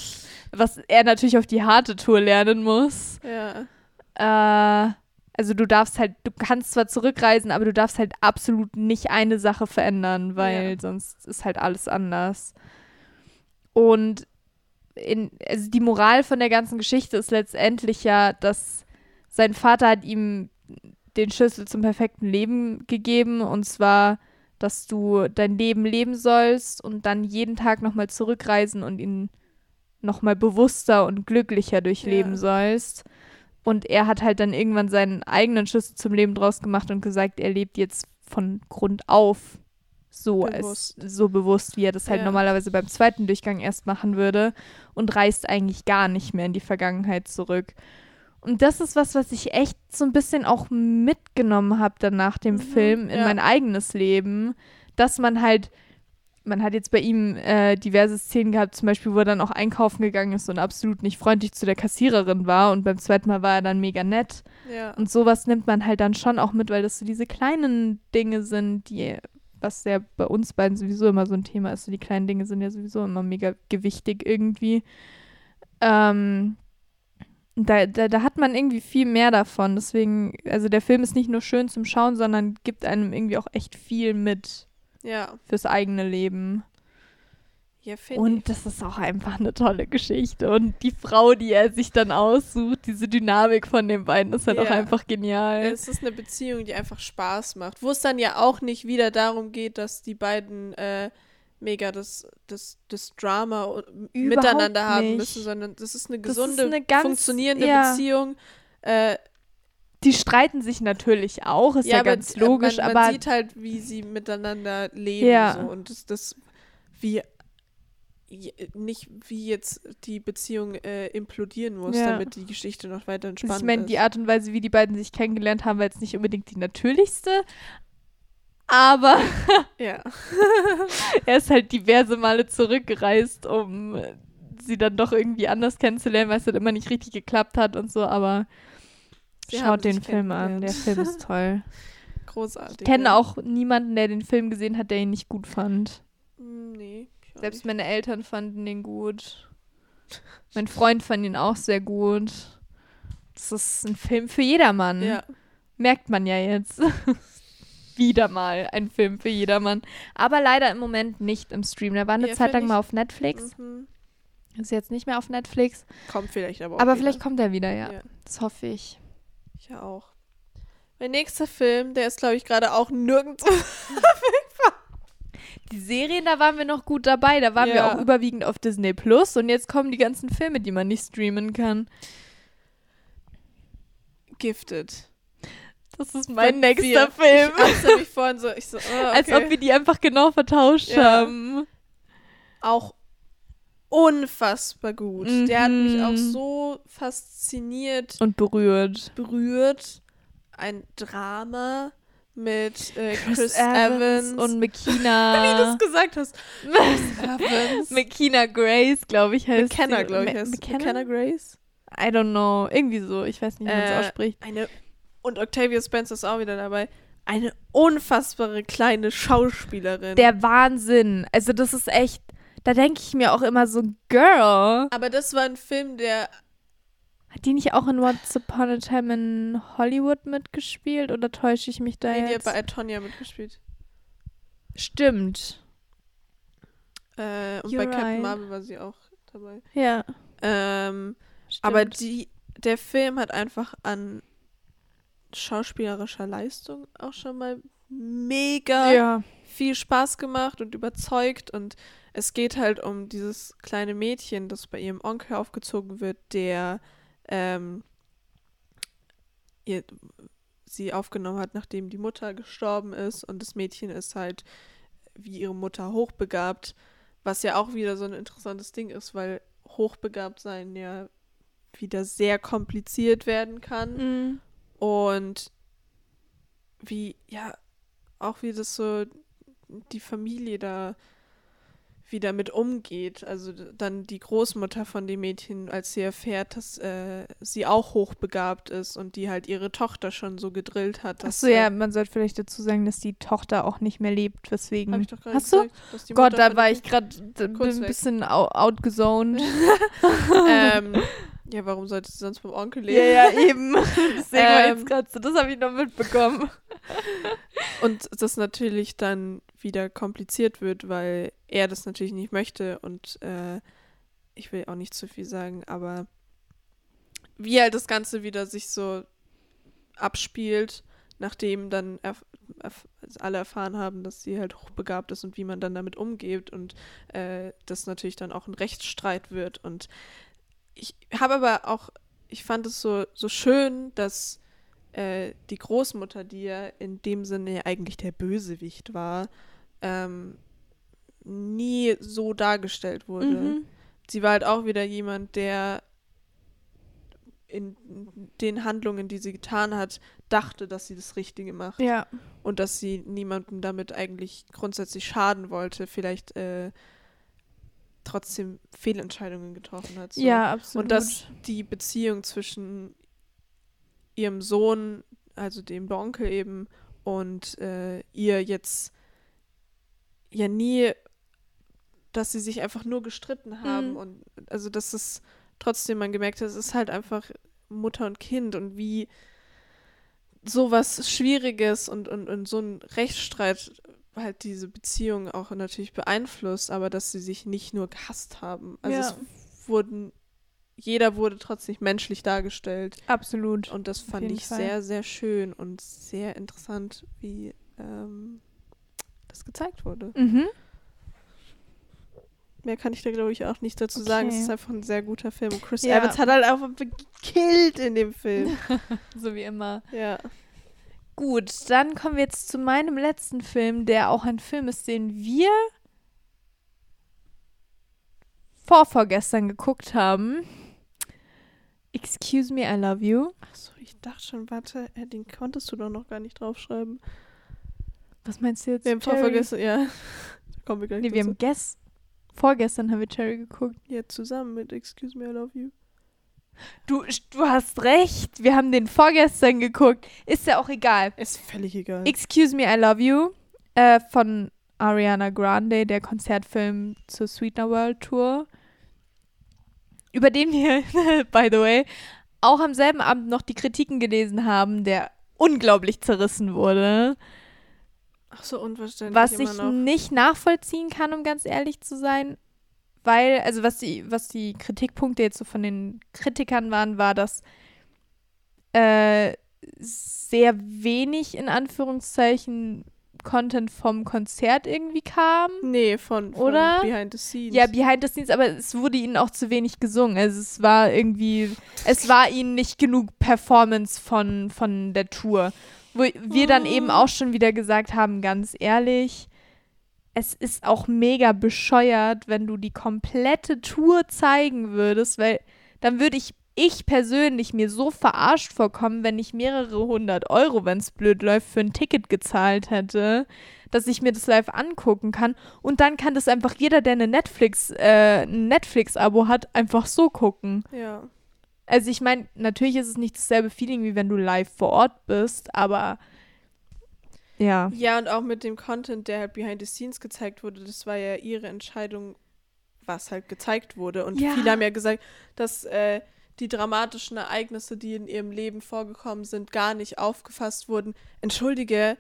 was er natürlich auf die harte Tour lernen muss. Ja. Äh, also du darfst halt, du kannst zwar zurückreisen, aber du darfst halt absolut nicht eine Sache verändern, weil Ja. sonst ist halt alles anders. Und in, also die Moral von der ganzen Geschichte ist letztendlich ja, dass sein Vater hat ihm den Schlüssel zum perfekten Leben gegeben und zwar, dass du dein Leben leben sollst und dann jeden Tag nochmal zurückreisen und ihn nochmal bewusster und glücklicher durchleben Ja. sollst. Und er hat halt dann irgendwann seinen eigenen Schlüssel zum Leben draus gemacht und gesagt, er lebt jetzt von Grund auf so Bewusst. Als, so bewusst, wie er das halt Ja. normalerweise beim zweiten Durchgang erst machen würde und reist eigentlich gar nicht mehr in die Vergangenheit zurück. Und das ist was, was ich echt so ein bisschen auch mitgenommen habe dann nach dem Mhm, Film in ja. mein eigenes Leben, dass man halt man hat jetzt bei ihm äh, diverse Szenen gehabt, zum Beispiel, wo er dann auch einkaufen gegangen ist und absolut nicht freundlich zu der Kassiererin war und beim zweiten Mal war er dann mega nett. Ja. Und sowas nimmt man halt dann schon auch mit, weil das so diese kleinen Dinge sind, die, was ja bei uns beiden sowieso immer so ein Thema ist. So die kleinen Dinge sind ja sowieso immer mega gewichtig irgendwie. Ähm, da, da, da hat man irgendwie viel mehr davon. Deswegen, also der Film ist nicht nur schön zum Schauen, sondern gibt einem irgendwie auch echt viel mit Ja. fürs eigene Leben. Ja, Und das ist auch einfach eine tolle Geschichte. Und die Frau, die er sich dann aussucht, diese Dynamik von den beiden, ist halt auch Ja. einfach genial. Es ist eine Beziehung, die einfach Spaß macht. Wo es dann ja auch nicht wieder darum geht, dass die beiden äh, mega das, das, das Drama o- miteinander haben nicht. müssen, sondern das ist eine Das ist gesunde, eine ganz- funktionierende ja. Beziehung. Äh, Die streiten sich natürlich auch, ist ja, aber ganz logisch, man, man aber sieht halt, wie sie miteinander leben. Ja. So. Und das, das wie nicht wie jetzt die Beziehung äh, implodieren muss, Ja. damit die Geschichte noch weiter entspannt Also ich meine, die Art und Weise, wie die beiden sich kennengelernt haben, war jetzt nicht unbedingt die natürlichste. Aber ja. er ist halt diverse Male zurückgereist, um äh, sie dann doch irgendwie anders kennenzulernen, weil es dann immer nicht richtig geklappt hat und so. Aber Sie schaut den Film an, der. Film ist toll. Großartig. Ich kenne auch niemanden, der den Film gesehen hat, der ihn nicht gut fand. Hm, Nee. Selbst nicht. meine Eltern fanden den gut. Mein Freund fand ihn auch sehr gut. Das ist ein Film für jedermann. Ja. Merkt man ja jetzt. Wieder mal ein Film für jedermann. Aber leider im Moment nicht im Stream. Der war eine Ja, Zeit lang mal auf Netflix. Mhm. Ist jetzt nicht mehr auf Netflix. Kommt vielleicht aber auch. Aber wieder. vielleicht kommt er wieder, ja. Ja. Das hoffe ich. Ich ja auch. Mein nächster Film, der ist, glaube ich, gerade auch nirgends. Die Serien, da waren wir noch gut dabei. Da waren wir Ja. auch überwiegend auf Disney Plus. Und jetzt kommen die ganzen Filme, die man nicht streamen kann. Gifted. Das ist mein Von nächster vier. Film. Ich hatte mich vorhin so, ich so, oh, okay. Als ob wir die einfach genau vertauscht Ja. haben. auch unfassbar gut. Der hat mich auch Mhm. so fasziniert, Und berührt. berührt. Ein Drama mit äh, Chris, Chris Evans. und wie du Mekina. es gesagt hast. Chris Evans. Mekina Grace, glaube ich, heißt McKenna, glaube ich, heißt McKenna? McKenna Grace. I don't know. Irgendwie so. Ich weiß nicht, wie man es Äh, ausspricht. Eine, und Octavia Spencer ist auch wieder dabei. Eine unfassbare kleine Schauspielerin. Der Wahnsinn. Also, das ist echt. Da denke ich mir auch immer so, Girl. Aber das war ein Film, der. Hat die nicht auch in Once Upon a Time in Hollywood mitgespielt? Oder täusche ich mich da Nee, die hat jetzt? bei Antonia mitgespielt. Stimmt. Äh, und You're bei Captain right. Marvel war sie auch dabei. Ja. Ähm, aber die, der Film hat einfach an schauspielerischer Leistung auch schon mal mega Ja. viel Spaß gemacht und überzeugt. Und es geht halt um dieses kleine Mädchen, das bei ihrem Onkel aufgezogen wird, der ähm, ihr, sie aufgenommen hat, nachdem die Mutter gestorben ist. Und das Mädchen ist halt wie ihre Mutter hochbegabt, was ja auch wieder so ein interessantes Ding ist, weil hochbegabt sein ja wieder sehr kompliziert werden kann. Mhm. Und wie, ja, auch wie das so die Familie da wieder mit umgeht. Also dann die Großmutter von dem Mädchen, als sie erfährt, dass äh, sie auch hochbegabt ist und die halt ihre Tochter schon so gedrillt hat. Achso, ja, man sollte vielleicht dazu sagen, dass die Tochter auch nicht mehr lebt, weswegen. Hab ich doch gerade Hast du? gesagt, die Gott, da war ich gerade ein bisschen outgezoned. ähm, ja, warum sollte sie sonst beim Onkel leben? ja, ja, eben. Deswegen war Ähm, jetzt gerade so, das habe ich noch mitbekommen. Und das natürlich dann wieder kompliziert wird, weil er das natürlich nicht möchte und äh, ich will auch nicht zu viel sagen, aber wie halt das Ganze wieder sich so abspielt, nachdem dann erf erf alle erfahren haben, dass sie halt hochbegabt ist und wie man dann damit umgeht und äh, das natürlich dann auch ein Rechtsstreit wird und ich habe aber auch, ich fand es so, so schön, dass äh, die Großmutter, die ja in dem Sinne ja eigentlich der Bösewicht war, ähm, nie so dargestellt wurde. Mhm. Sie war halt auch wieder jemand, der in den Handlungen, die sie getan hat, dachte, dass sie das Richtige macht. Ja. Und dass sie niemandem damit eigentlich grundsätzlich schaden wollte, vielleicht äh, trotzdem Fehlentscheidungen getroffen hat. So. Ja, absolut. Und dass die Beziehung zwischen ihrem Sohn, also dem Onkel eben, und äh, ihr jetzt ja nie, dass sie sich einfach nur gestritten haben Mhm. und also dass es trotzdem man gemerkt hat, es ist halt einfach Mutter und Kind und wie sowas Schwieriges und, und, und so ein Rechtsstreit halt diese Beziehung auch natürlich beeinflusst, aber dass sie sich nicht nur gehasst haben. Also Ja. es wurden, jeder wurde trotzdem menschlich dargestellt. absolut. Und das fand ich Fall. sehr, sehr schön und sehr interessant, wie ähm, das gezeigt wurde. Mhm. Mehr kann ich da, glaube ich, auch nicht dazu sagen. Es Okay. ist einfach ein sehr guter Film. Und Chris Ja. Evans hat halt einfach gekillt in dem Film. So wie immer. ja. Gut, dann kommen wir jetzt zu meinem letzten Film, der auch ein Film ist, den wir vorvorgestern geguckt haben. Excuse me, I love you. Achso, ich dachte schon, warte, äh, den konntest du doch noch gar nicht draufschreiben. Was meinst du jetzt? Wir haben Cherry? vergessen, ja. Da kommen wir gleich Nee, wir haben gest vorgestern haben wir Cherry geguckt. Ja, zusammen mit Excuse Me, I Love You. Du, du hast recht. Wir haben den vorgestern geguckt. Ist ja auch egal. Ist völlig egal. Excuse Me, I Love You äh, von Ariana Grande, der Konzertfilm zur Sweetener World Tour, über den wir, by the way, auch am selben Abend noch die Kritiken gelesen haben, der unglaublich zerrissen wurde, Ach so, unverständlich was ich noch. nicht nachvollziehen kann, um ganz ehrlich zu sein, weil, also was die, was die Kritikpunkte jetzt so von den Kritikern waren, war, dass äh, sehr wenig in Anführungszeichen Content vom Konzert irgendwie kam. Nee, von, von Oder? Behind the Scenes. Ja, Behind the Scenes, aber es wurde ihnen auch zu wenig gesungen. Also es war irgendwie, es war ihnen nicht genug Performance von, von der Tour. Wo wir dann eben auch schon wieder gesagt haben, ganz ehrlich, es ist auch mega bescheuert, wenn du die komplette Tour zeigen würdest, weil dann würde ich, ich persönlich mir so verarscht vorkommen, wenn ich mehrere hundert Euro, wenn es blöd läuft, für ein Ticket gezahlt hätte, dass ich mir das live angucken kann. Und dann kann das einfach jeder, der eine Netflix, äh, ein Netflix-Abo hat, einfach so gucken. Ja. Also ich meine, natürlich ist es nicht dasselbe Feeling, wie wenn du live vor Ort bist, aber ja. Ja, und auch mit dem Content, der halt Behind the Scenes gezeigt wurde, das war ja ihre Entscheidung, was halt gezeigt wurde. Und Ja. viele haben ja gesagt, dass äh, die dramatischen Ereignisse, die in ihrem Leben vorgekommen sind, gar nicht aufgefasst wurden. Entschuldige,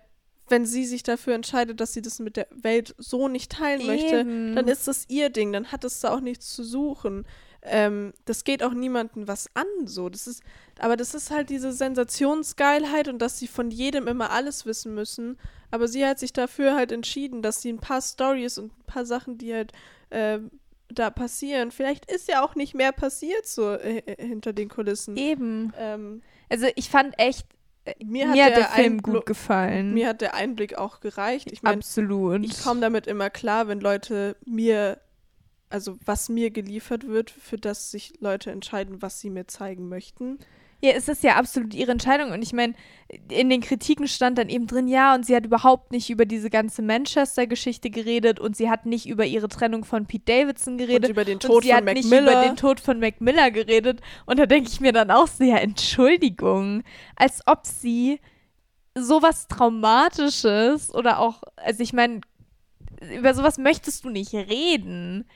wenn sie sich dafür entscheidet, dass sie das mit der Welt so nicht teilen möchte, Eben. dann ist das ihr Ding, dann hat es da auch nichts zu suchen. Ähm, das geht auch niemandem was an, so. Das ist, aber das ist halt diese Sensationsgeilheit und dass sie von jedem immer alles wissen müssen. Aber sie hat sich dafür halt entschieden, dass sie ein paar Stories und ein paar Sachen, die halt ähm, da passieren, vielleicht ist ja auch nicht mehr passiert so äh, äh, hinter den Kulissen. Eben. Ähm, Also ich fand echt, äh, mir, mir, hat der, Film Einbl- gut gefallen. Mir hat der Einblick auch gereicht. Ich meine, Absolut. ich komme damit immer klar, wenn Leute mir, also was mir geliefert wird, für das sich Leute entscheiden, was sie mir zeigen möchten. Ja, es ist ja absolut ihre Entscheidung. Und ich meine, in den Kritiken stand dann eben drin, ja, und sie hat überhaupt nicht über diese ganze Manchester-Geschichte geredet und sie hat nicht über ihre Trennung von Pete Davidson geredet. und über den und Tod sie von hat Mac nicht Miller. über den Tod von Mac Miller geredet. Und da denke ich mir dann auch ja, Entschuldigung. Als ob sie sowas Traumatisches oder auch, also ich meine, über sowas möchtest du nicht reden.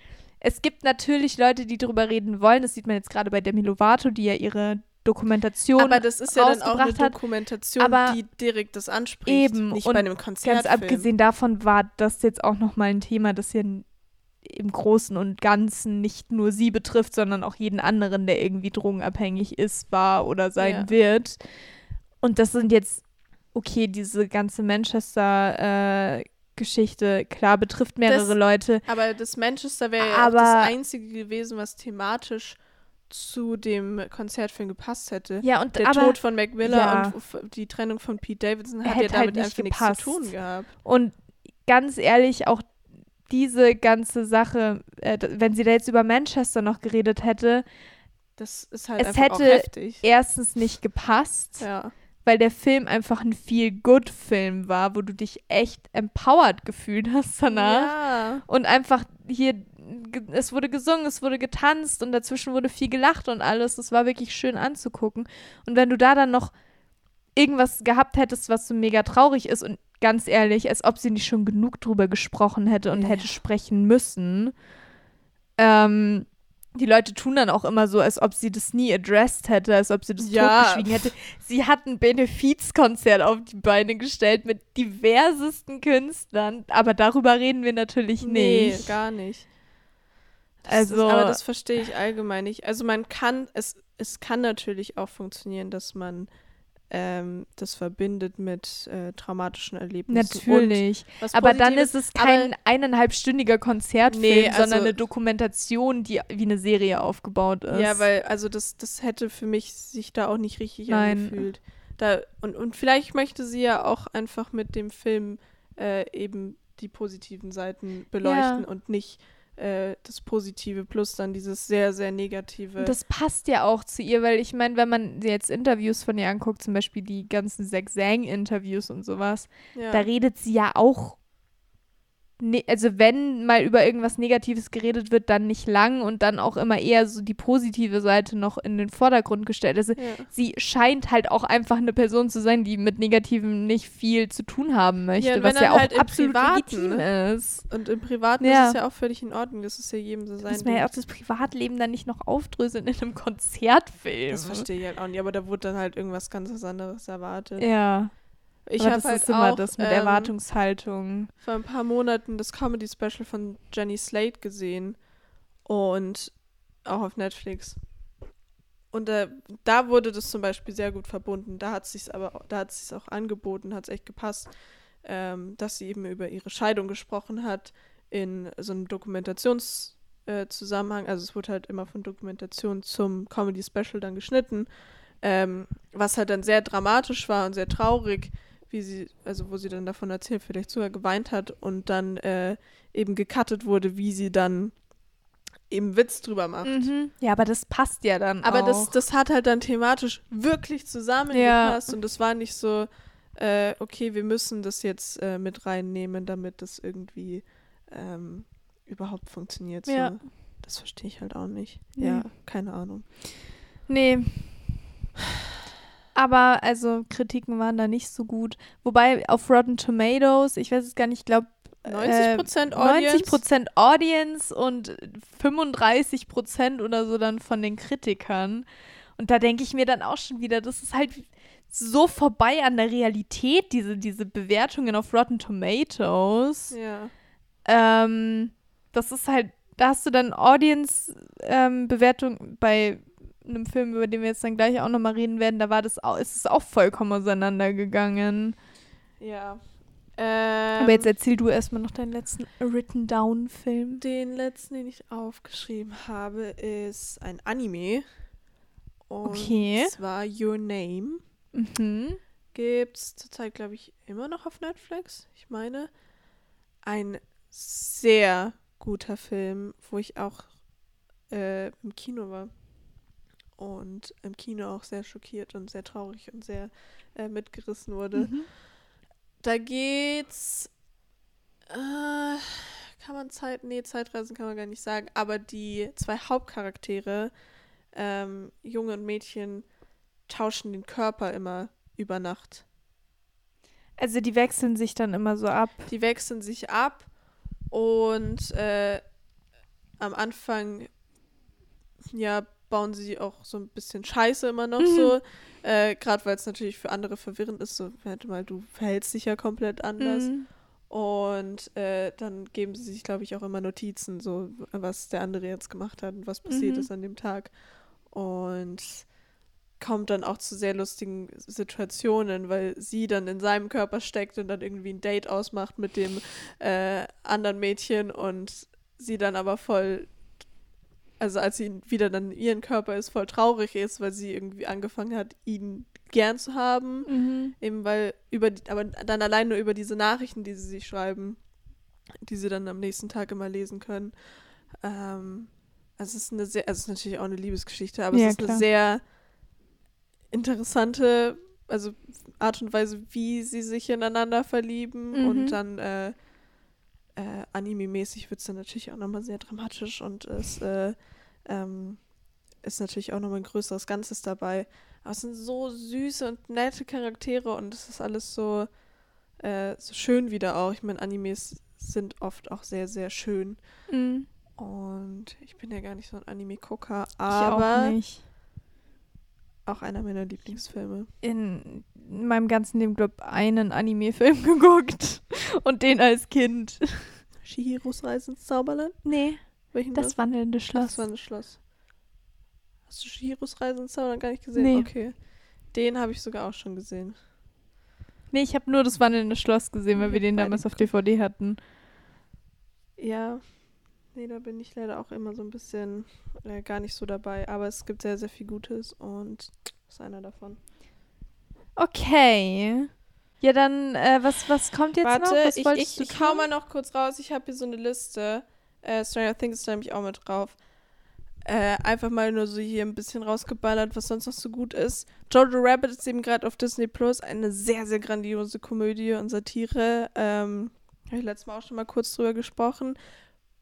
Es gibt natürlich Leute, die darüber reden wollen. Das sieht man jetzt gerade bei Demi Lovato, die ja ihre Dokumentation aber das ist ja dann auch eine hat. Dokumentation, Aber die direkt das anspricht, eben, nicht und bei einem Konzertfilm. Ganz abgesehen davon war das jetzt auch nochmal ein Thema, das ja n- im Großen und Ganzen nicht nur sie betrifft, sondern auch jeden anderen, der irgendwie drogenabhängig ist, war oder sein Ja. wird. Und das sind jetzt, okay, diese ganze Manchester-Geschichte, klar, betrifft mehrere Das- Leute. Aber das Manchester wäre ja auch das Einzige gewesen, was thematisch zu dem Konzertfilm gepasst hätte. Ja, und Der aber, Tod von Mac Miller ja. und die Trennung von Pete Davidson hat Hätte ja halt damit nicht einfach gepasst. nichts zu tun gehabt. Und ganz ehrlich, auch diese ganze Sache, äh, wenn sie da jetzt über Manchester noch geredet hätte, das ist halt Es einfach auch hätte heftig. Erstens nicht gepasst, Ja. Weil der Film einfach ein Feel-Good-Film war, wo du dich echt empowered gefühlt hast danach. Ja. Und einfach hier, es wurde gesungen, es wurde getanzt und dazwischen wurde viel gelacht und alles. Das war wirklich schön anzugucken. Und wenn du da dann noch irgendwas gehabt hättest, was so mega traurig ist und ganz ehrlich, als ob sie nicht schon genug drüber gesprochen hätte und Ja. hätte sprechen müssen. Ähm, die Leute tun dann auch immer so, als ob sie das nie addressed hätte, als ob sie das Ja. totgeschwiegen hätte. Sie hat ein Benefizkonzert auf die Beine gestellt mit diversesten Künstlern, aber darüber reden wir natürlich Nee, nicht. gar nicht. Das Also- ist, aber das verstehe ich allgemein nicht. Also man kann, es, es kann natürlich auch funktionieren, dass man ähm, das verbindet mit äh, traumatischen Erlebnissen. Natürlich. Aber dann ist es kein eineinhalbstündiger Konzertfilm, Nee, also- sondern eine Dokumentation, die wie eine Serie aufgebaut ist. Ja, weil, also das, das hätte für mich sich da auch nicht richtig Nein. angefühlt. Da, und, und vielleicht möchte sie ja auch einfach mit dem Film äh, eben die positiven Seiten beleuchten Ja. und nicht äh, das Positive plus dann dieses sehr, sehr negative. Das passt ja auch zu ihr, weil ich meine, wenn man jetzt Interviews von ihr anguckt, zum Beispiel die ganzen Zack Sang-Interviews und sowas, ja. da redet sie ja auch. Ne, also wenn mal über irgendwas Negatives geredet wird, dann nicht lang und dann auch immer eher so die positive Seite noch in den Vordergrund gestellt. Also ja. sie scheint halt auch einfach eine Person zu sein, die mit Negativen nicht viel zu tun haben möchte, Ja, was ja auch halt im absolut Privaten, legitim ist. Und im Privaten Ja. ist es ja auch völlig in Ordnung. Das ist ja jedem so sein Muss man ja auch das Privatleben dann nicht noch aufdröseln in einem Konzertfilm. Das verstehe ich halt auch nicht, aber da wurde dann halt irgendwas ganz was anderes erwartet. Ja, ich habe halt ist immer auch, das mit ähm, Erwartungshaltung. vor ein paar Monaten das Comedy-Special von Jenny Slate gesehen und auch auf Netflix. Und äh, da wurde das zum Beispiel sehr gut verbunden. Da hat sich's aber, da hat sich's auch angeboten, hat es echt gepasst, ähm, dass sie eben über ihre Scheidung gesprochen hat in so einem Dokumentationszusammenhang. Äh, also es wurde halt immer von Dokumentation zum Comedy-Special dann geschnitten, ähm, was halt dann sehr dramatisch war und sehr traurig, wie sie, also wo sie dann davon erzählt, vielleicht sogar geweint hat und dann äh, eben gecuttet wurde, wie sie dann eben Witz drüber macht. Mhm. Ja, aber das passt ja dann Aber auch. das, das hat halt dann thematisch wirklich zusammengepasst und das war nicht so, äh, okay, wir müssen das jetzt äh, mit reinnehmen, damit das irgendwie ähm, überhaupt funktioniert. So. Ja. Das verstehe ich halt auch nicht. Nee. Ja, keine Ahnung. Nee. Aber also Kritiken waren da nicht so gut. Wobei auf Rotten Tomatoes, ich weiß es gar nicht, ich glaube 90% Audience. 90% Audience und 35% oder so dann von den Kritikern. Und da denke ich mir dann auch schon wieder, das ist halt so vorbei an der Realität, diese, diese Bewertungen auf Rotten Tomatoes. Ja. Ähm, das ist halt, da hast du dann Audience-Bewertung bei einem Film, über den wir jetzt dann gleich auch nochmal reden werden, da war das auch, ist es auch vollkommen auseinandergegangen. Ja. Ähm, Aber jetzt erzähl du erstmal noch deinen letzten Written Down-Film. Den letzten, den ich aufgeschrieben habe, ist ein Anime. Und Okay. zwar Your Name. Mhm. Gibt's zurzeit, glaube ich, immer noch auf Netflix. Ich meine, ein sehr guter Film, wo ich auch äh, im Kino war. Und im Kino auch sehr schockiert und sehr traurig und sehr äh, mitgerissen wurde. Mhm. Da geht's. Äh, kann man Zeit. Nee, Zeitreisen kann man gar nicht sagen. Aber die zwei Hauptcharaktere, ähm, Junge und Mädchen, tauschen den Körper immer über Nacht. Also die wechseln sich dann immer so ab. Die wechseln sich ab und äh, am Anfang ja bauen sie auch so ein bisschen Scheiße immer noch Mhm. so. Äh, Gerade weil es natürlich für andere verwirrend ist, so, warte mal, du verhältst dich ja komplett anders. Mhm. Und äh, dann geben sie sich, glaube ich, auch immer Notizen, so was der andere jetzt gemacht hat und was passiert Mhm. ist an dem Tag. Und kommt dann auch zu sehr lustigen Situationen, weil sie dann in seinem Körper steckt und dann irgendwie ein Date ausmacht mit dem äh, anderen Mädchen und sie dann aber voll, also als sie wieder dann in ihren Körper ist, voll traurig ist, weil sie irgendwie angefangen hat, ihn gern zu haben. Mhm. Eben weil über die, aber dann allein nur über diese Nachrichten, die sie sich schreiben, die sie dann am nächsten Tag immer lesen können, ähm, Also es ist eine sehr, also es ist natürlich auch eine Liebesgeschichte, aber Ja, es ist klar. eine sehr interessante, also Art und Weise, wie sie sich ineinander verlieben Mhm. und dann äh, äh, anime-mäßig wird es dann natürlich auch nochmal sehr dramatisch und es äh, ähm, ist natürlich auch nochmal ein größeres Ganzes dabei. Aber es sind so süße und nette Charaktere und es ist alles so, äh, so schön wieder auch. Ich meine, Animes sind oft auch sehr, sehr schön. Mhm. Und ich bin ja gar nicht so ein Anime-Gucker, Ich aber nicht. Auch einer meiner Lieblingsfilme. In meinem ganzen Leben, glaube einen Anime-Film geguckt. Und den als Kind. Shihiros Reise ins Zauberland? Nee, Welchen das wandelnde Ach, Schloss. das ein Schloss. Hast du Shihiros Reise ins Zauberland gar nicht gesehen? Nee. Okay. Den habe ich sogar auch schon gesehen. Nee, ich habe nur das wandelnde Schloss gesehen, weil Ich wir hab den damals auf DVD hatten. Ja. Nee, da bin ich leider auch immer so ein bisschen äh, gar nicht so dabei. Aber es gibt sehr, sehr viel Gutes und das ist einer davon. Okay. Ja, dann, äh, was, was kommt jetzt noch? Warte, Was ich, ich, ich hau mal noch kurz raus. Ich habe hier so eine Liste. Äh, Stranger Things ist nämlich auch mit drauf. Äh, einfach mal nur so hier ein bisschen rausgeballert, was sonst noch so gut ist. Jojo Rabbit ist eben gerade auf Disney Plus. Eine sehr, sehr grandiose Komödie und Satire. Ähm, habe ich letztes Mal auch schon mal kurz drüber gesprochen.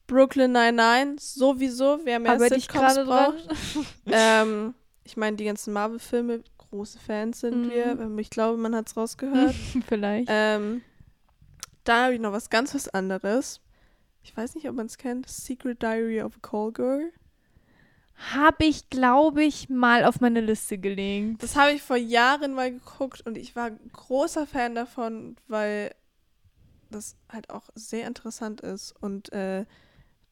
Brooklyn 99, sowieso. Wer mehr Aber ich Sitcoms gerade dran. ähm, ich meine, die ganzen Marvel-Filme, große Fans sind Mhm. wir. Ähm, Ich glaube, man hat es rausgehört. Vielleicht. Ähm, da habe ich noch was ganz was anderes. Ich weiß nicht, ob man es kennt. Secret Diary of a Call Girl. Habe ich, glaube ich, mal auf meine Liste gelegt. Das habe ich vor Jahren mal geguckt und ich war großer Fan davon, weil das halt auch sehr interessant ist und äh,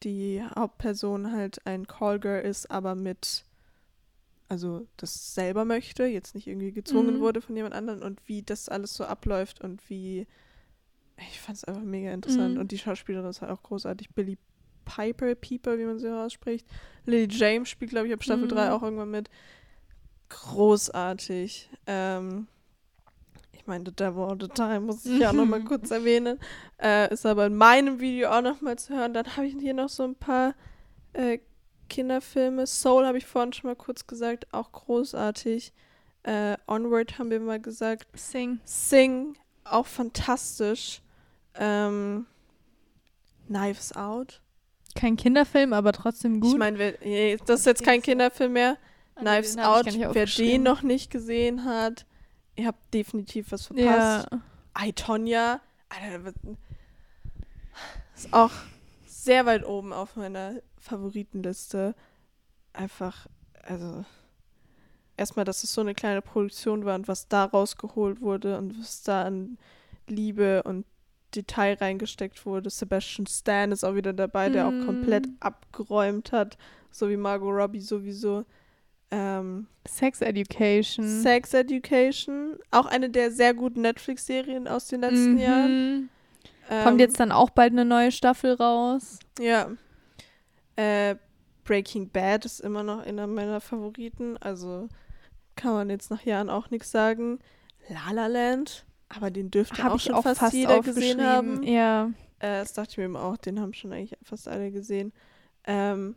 die Hauptperson halt ein Call Girl ist, aber mit, also das selber möchte, jetzt nicht irgendwie gezwungen Mhm. wurde von jemand anderem und wie das alles so abläuft und wie, ich fand es einfach mega interessant Mhm. und die Schauspielerin ist halt auch großartig, Billy Piper, Pieper, wie man sie ausspricht. Lily James spielt, glaube ich, ab Staffel Mhm. 3 auch irgendwann mit. Großartig. Ähm, ich meine, The Devil All the Time muss ich ja auch noch mal kurz erwähnen. Äh, ist aber in meinem Video auch noch mal zu hören. Dann habe ich hier noch so ein paar äh, Kinderfilme. Soul habe ich vorhin schon mal kurz gesagt, auch großartig. Äh, Onward haben wir mal gesagt. Sing. Sing, auch fantastisch. Ähm, Knives Out. Kein Kinderfilm, aber trotzdem gut. Ich meine, das ist jetzt kein Kinderfilm mehr. Also Knives Out, wer den noch nicht gesehen hat, ihr habt definitiv was ja. verpasst. I, Tonya, Alter, was- ist auch sehr weit oben auf meiner Favoritenliste. Einfach, also, erstmal, dass es so eine kleine Produktion war und was da rausgeholt wurde und was da an Liebe und Detail reingesteckt wurde. Sebastian Stan ist auch wieder dabei, der Mm. auch komplett abgeräumt hat, so wie Margot Robbie sowieso. Ähm, Sex Education. Sex Education, auch eine der sehr guten Netflix-Serien aus den letzten Mhm. Jahren. Ähm, Kommt jetzt dann auch bald eine neue Staffel raus. Ja. Äh, Breaking Bad ist immer noch einer meiner Favoriten, also kann man jetzt nach Jahren auch nichts sagen. La La Land, aber den dürfte Habe auch schon auch fast, fast jeder gesehen haben. Ja. Äh, das dachte ich mir eben auch, den haben schon eigentlich fast alle gesehen. Ähm,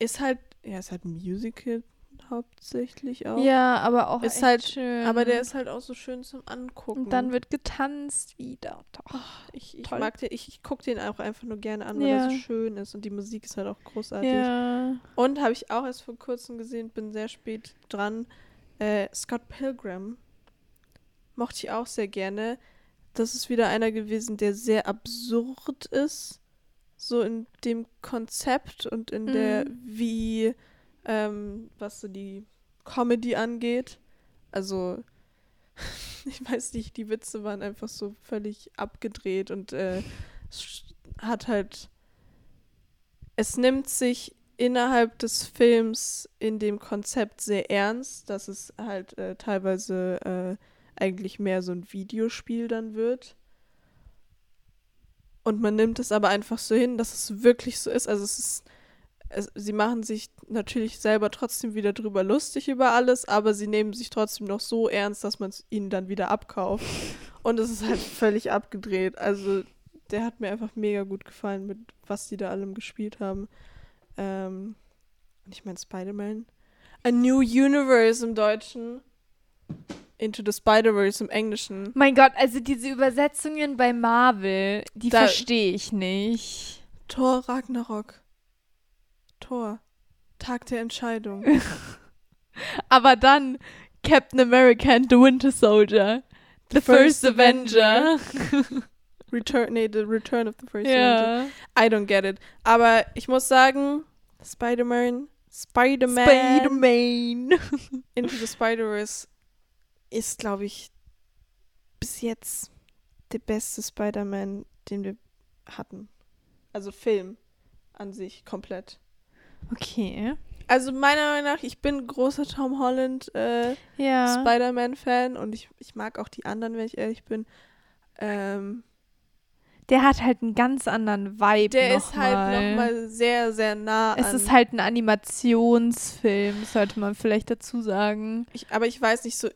ist halt, ja, ist halt ein Musical hauptsächlich auch. Ja, aber auch Ist halt- schön. Aber der ist halt auch so schön zum Angucken. Und dann wird getanzt wieder. Doch. ich, ich mag den, ich, ich gucke den auch einfach nur gerne an, weil Ja. er so schön ist und die Musik ist halt auch großartig. Ja. Und habe ich auch erst vor kurzem gesehen, bin sehr spät dran. Äh, Scott Pilgrim. Mochte ich auch sehr gerne. Das ist wieder einer gewesen, der sehr absurd ist. So in dem Konzept und in der, Mhm. wie, ähm, was so die Comedy angeht. Also, ich weiß nicht, die Witze waren einfach so völlig abgedreht und äh, es hat halt es nimmt sich innerhalb des Films in dem Konzept sehr ernst, dass es halt äh, teilweise äh, eigentlich mehr so ein Videospiel dann wird. Und man nimmt es aber einfach so hin, dass es wirklich so ist. Also es ist, es, sie machen sich natürlich selber trotzdem wieder drüber lustig über alles, aber sie nehmen sich trotzdem noch so ernst, dass man es ihnen dann wieder abkauft. Und es ist halt völlig abgedreht. Also der hat mir einfach mega gut gefallen, mit was die da allem gespielt haben. Ähm, ich meine Spider-Man. A New Universe im Deutschen. Into the Spider-Verse im Englischen. Mein Gott, also diese Übersetzungen bei Marvel, die Da- verstehe ich nicht. Thor Ragnarok. Thor. Tag der Entscheidung. Aber dann Captain America and the Winter Soldier. The, First, First Avenger. Return, nee, The Return of the First Avenger. ja. I don't get it. Aber ich muss sagen, Spider-Man, Spider-Man, Spider-Man. Into the Spider-Verse ist, glaube ich, bis jetzt der beste Spider-Man, den wir hatten. Also Film an sich komplett. Okay. Also meiner Meinung nach, ich bin großer Tom Holland äh, Ja. Spider-Man-Fan und ich, ich mag auch die anderen, wenn ich ehrlich bin. Ähm, Der hat halt einen ganz anderen Vibe. der ist halt mal. nochmal sehr, sehr nah Es ist halt ein Animationsfilm, sollte man vielleicht dazu sagen. ich, aber ich weiß nicht, so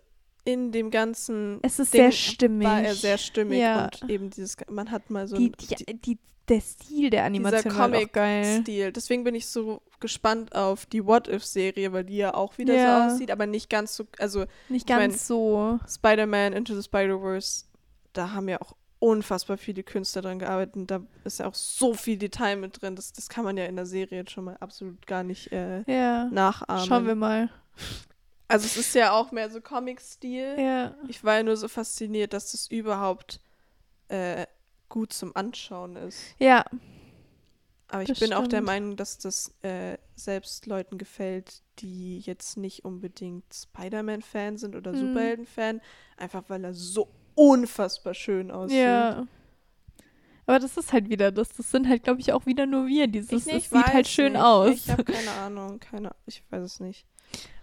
in dem ganzen Es ist Ding sehr stimmig. war er sehr stimmig Ja. und eben dieses, man hat mal so die, ein, die, die, der Stil der dieser Animation auch geil. Comic-Stil. Deswegen bin ich so gespannt auf die What-If-Serie, weil die ja auch wieder Ja. so aussieht, aber nicht ganz so, also Nicht ich mein- ganz so. Spider-Man Into the Spider-Verse, da haben ja auch unfassbar viele Künstler dran gearbeitet und da ist ja auch so viel Detail mit drin, das, das kann man ja in der Serie jetzt schon mal absolut gar nicht äh, Ja. nachahmen. Schauen wir mal. Also es ist ja auch mehr so Comic-Stil. Ja. Ich war ja nur so fasziniert, dass das überhaupt äh, gut zum Anschauen ist. Ja. Aber ich Das bin auch der stimmt. Meinung, dass das äh, selbst Leuten gefällt, die jetzt nicht unbedingt Spider-Man-Fan sind oder Hm. Superhelden-Fan, einfach weil er so unfassbar schön aussieht. Ja. Aber das ist halt wieder das. Das sind halt, glaube ich, auch wieder nur wir. Dieses, Ich das nicht, sieht halt schön nicht. aus. Ich habe keine Ahnung, keine, ich weiß es nicht.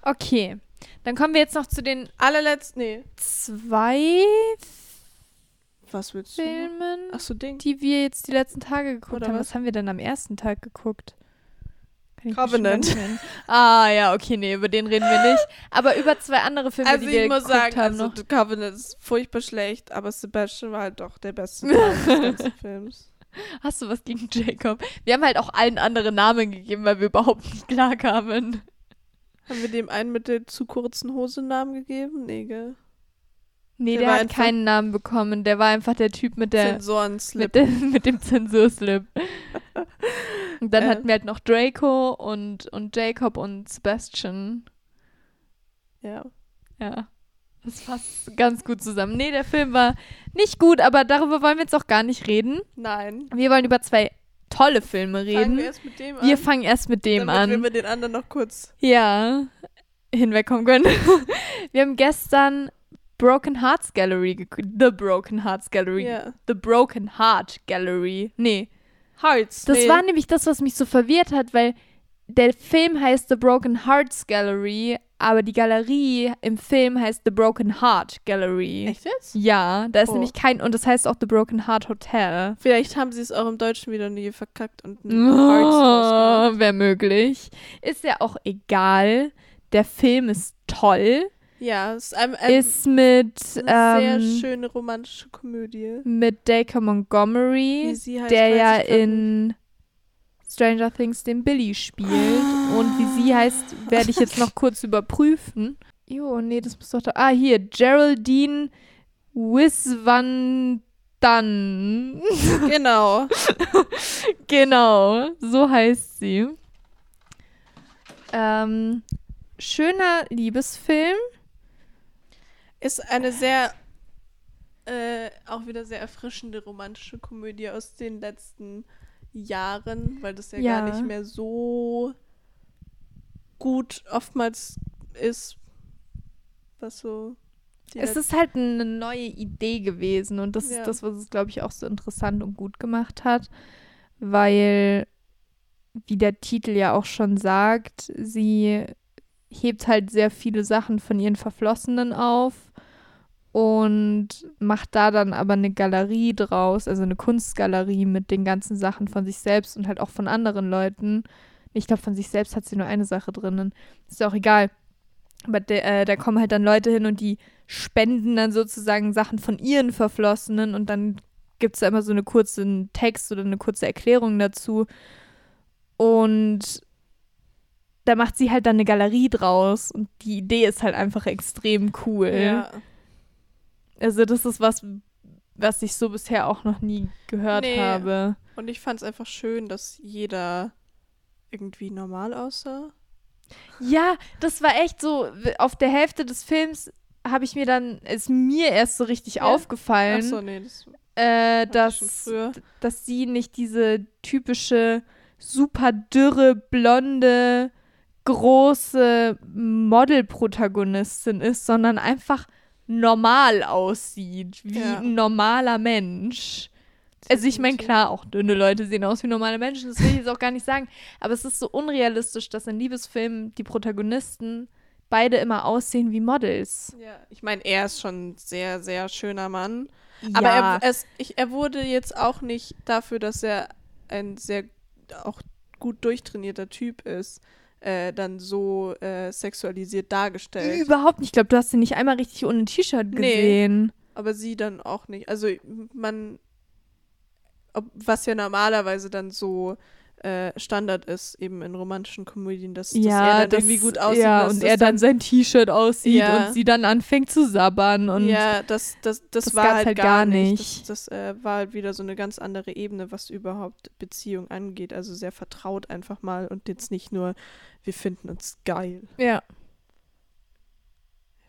Okay. Dann kommen wir jetzt noch zu den Allerletzt, nee, zwei was willst du? Filmen, Ach so, Ding. die wir jetzt die letzten Tage geguckt Oder haben. was? Was haben wir denn am ersten Tag geguckt? Kann ich mich Covenant. Ah, ja, okay, nee, über den reden wir nicht. Aber über zwei andere Filme, Also die wir ich muss geguckt sagen, haben also noch. The Covenant ist furchtbar schlecht, aber Sebastian war halt doch der beste Teil des ganzen Films. Hast du was gegen Jacob? Wir haben halt auch allen anderen Namen gegeben, weil wir überhaupt nicht klar kamen. Haben wir dem einen mit der zu kurzen Hose einen Namen gegeben? Nee, gell? Nee, Der der, hat keinen Namen bekommen. Der war einfach der Typ mit der Sensoren-Slip. mit, der, mit dem Zensurslip. Und dann Äh. hatten wir halt noch Draco und, und Jacob und Sebastian. Ja. Ja. Das passt ganz gut zusammen. Nee, der Film war nicht gut, aber darüber wollen wir jetzt auch gar nicht reden. Nein. Wir wollen über zwei tolle Filme Fangen reden. wir erst mit dem an. Wir fangen erst mit dem damit wir an. mit den anderen noch kurz. Ja, hinwegkommen können. wir haben gestern Broken Hearts Gallery. The Broken Hearts Gallery. Ja. The Broken Heart Gallery. Nee, Hearts. das nee. war nämlich das, was mich so verwirrt hat, weil der Film heißt The Broken Hearts Gallery, aber die Galerie im Film heißt The Broken Heart Gallery. Echt jetzt? Ja, da ist Oh. nämlich kein, und das heißt auch The Broken Heart Hotel. Vielleicht haben sie es auch im Deutschen wieder nie verkackt und. Oh, Wäre möglich. Ist ja auch egal. Der Film ist toll. Ja, es ist ein, ein, ist mit, eine ähm, sehr schöne romantische Komödie. mit Dacre Montgomery, heißt, der ja in Stranger Things den Billy spielt. Und wie sie heißt, werde ich jetzt noch kurz überprüfen. Jo, nee, das muss doch da. Ah, hier, Geraldine Wiswan Dunn. Genau. genau, so heißt sie. Ähm, schöner Liebesfilm. Ist eine sehr, äh, auch wieder sehr erfrischende romantische Komödie aus den letzten Jahren, weil das ja, Ja. gar nicht mehr so gut oftmals ist, was so. Es ist halt eine neue Idee gewesen und das Ja. ist das, was es, glaube ich, auch so interessant und gut gemacht hat, weil, wie der Titel ja auch schon sagt, sie hebt halt sehr viele Sachen von ihren Verflossenen auf und macht da dann aber eine Galerie draus, also eine Kunstgalerie mit den ganzen Sachen von sich selbst und halt auch von anderen Leuten. Ich glaube, von sich selbst hat sie nur eine Sache drinnen. Ist ja auch egal. Aber de, äh, da kommen halt dann Leute hin und die spenden dann sozusagen Sachen von ihren Verflossenen und dann gibt es da immer so einen kurzen Text oder eine kurze Erklärung dazu. Und da macht sie halt dann eine Galerie draus. Und die Idee ist halt einfach extrem cool. Ja. Also das ist was, was ich so bisher auch noch nie gehört Nee. habe. Und ich fand es einfach schön, dass jeder irgendwie normal aussah. Ja, das war echt so, auf der Hälfte des Films habe ich mir dann, ist mir erst so richtig Ja? aufgefallen, Achso, nee, das äh, dass, dass sie nicht diese typische, super dürre, blonde, große Model-Protagonistin ist, sondern einfach normal aussieht, wie Ja. ein normaler Mensch. Also ich meine, klar, auch dünne Leute sehen aus wie normale Menschen, das will ich jetzt auch gar nicht sagen. Aber es ist so unrealistisch, dass in Liebesfilmen die Protagonisten beide immer aussehen wie Models. Ja, ich meine, er ist schon ein sehr, sehr schöner Mann. Aber ja, er, es, ich, er wurde jetzt auch nicht dafür, dass er ein sehr auch gut durchtrainierter Typ ist, äh, dann so äh, sexualisiert dargestellt. überhaupt nicht. Ich glaube, du hast ihn nicht einmal richtig ohne T-Shirt Nee. gesehen. Aber sie dann auch nicht. Also man, ob, was ja normalerweise dann so äh, Standard ist, eben in romantischen Komödien, dass, dass ja, er dann das, irgendwie gut aussieht. Ja, dass und er dann sein T-Shirt aussieht Ja. und sie dann anfängt zu sabbern und ja, das, das, das, das war halt, halt gar gar nicht. nicht. Das, das äh, war halt wieder so eine ganz andere Ebene, was überhaupt Beziehung angeht. Also sehr vertraut einfach mal und jetzt nicht nur, wir finden uns geil. ja.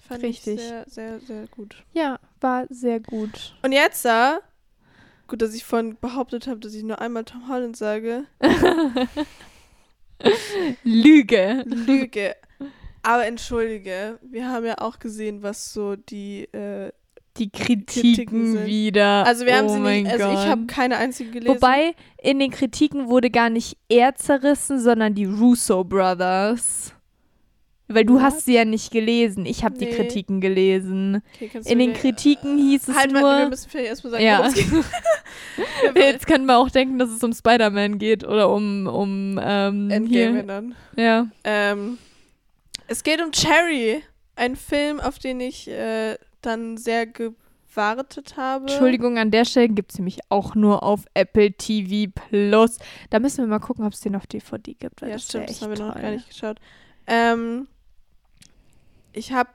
Fand Richtig. ich sehr, sehr, sehr gut. Ja, war sehr gut. Und jetzt da, gut, dass ich vorhin behauptet habe, dass ich nur einmal Tom Holland sage. Lüge. Lüge. Aber entschuldige, wir haben ja auch gesehen, was so die. Äh, Die Kritiken Kritiken sind. wieder. also wir haben oh sie nicht. Also ich habe keine einzige gelesen. Wobei, in den Kritiken wurde gar nicht er zerrissen, sondern die Russo Brothers. Weil du What? hast sie ja nicht gelesen. Ich habe die Nee. Kritiken gelesen. Okay, In den Kritiken hieß es Halt mal, wir nur. müssen vielleicht erstmal sagen, Ja. Jetzt können wir auch denken, dass es um Spider-Man geht oder um, um ähm, Endgame hier. dann. Ja. Ähm, es geht um Cherry, ein Film, auf den ich äh, dann sehr gewartet habe. Entschuldigung, an der Stelle gibt es nämlich auch nur auf Apple TV Plus. Da müssen wir mal gucken, ob es den auf DVD gibt. Ja, stimmt, das haben wir noch gar nicht geschaut. Ähm, ich habe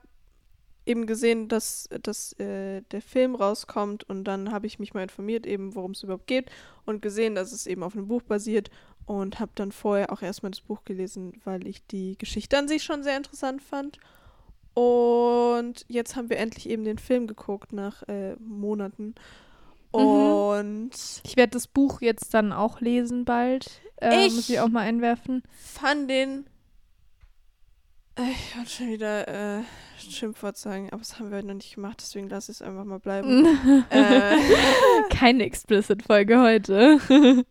eben gesehen, dass, dass äh, der Film rauskommt und dann habe ich mich mal informiert, eben worum es überhaupt geht und gesehen, dass es eben auf einem Buch basiert und habe dann vorher auch erstmal das Buch gelesen, weil ich die Geschichte an sich schon sehr interessant fand. Und jetzt haben wir endlich eben den Film geguckt nach äh, Monaten. Mhm. Und Ich werde das Buch jetzt dann auch lesen bald. Äh, Ich- Muss ich auch mal einwerfen. fand den. Ich wollte schon wieder äh, Schimpfwort sagen, aber das haben wir noch nicht gemacht, deswegen lasse ich es einfach mal bleiben. äh, Keine Explicit-Folge heute.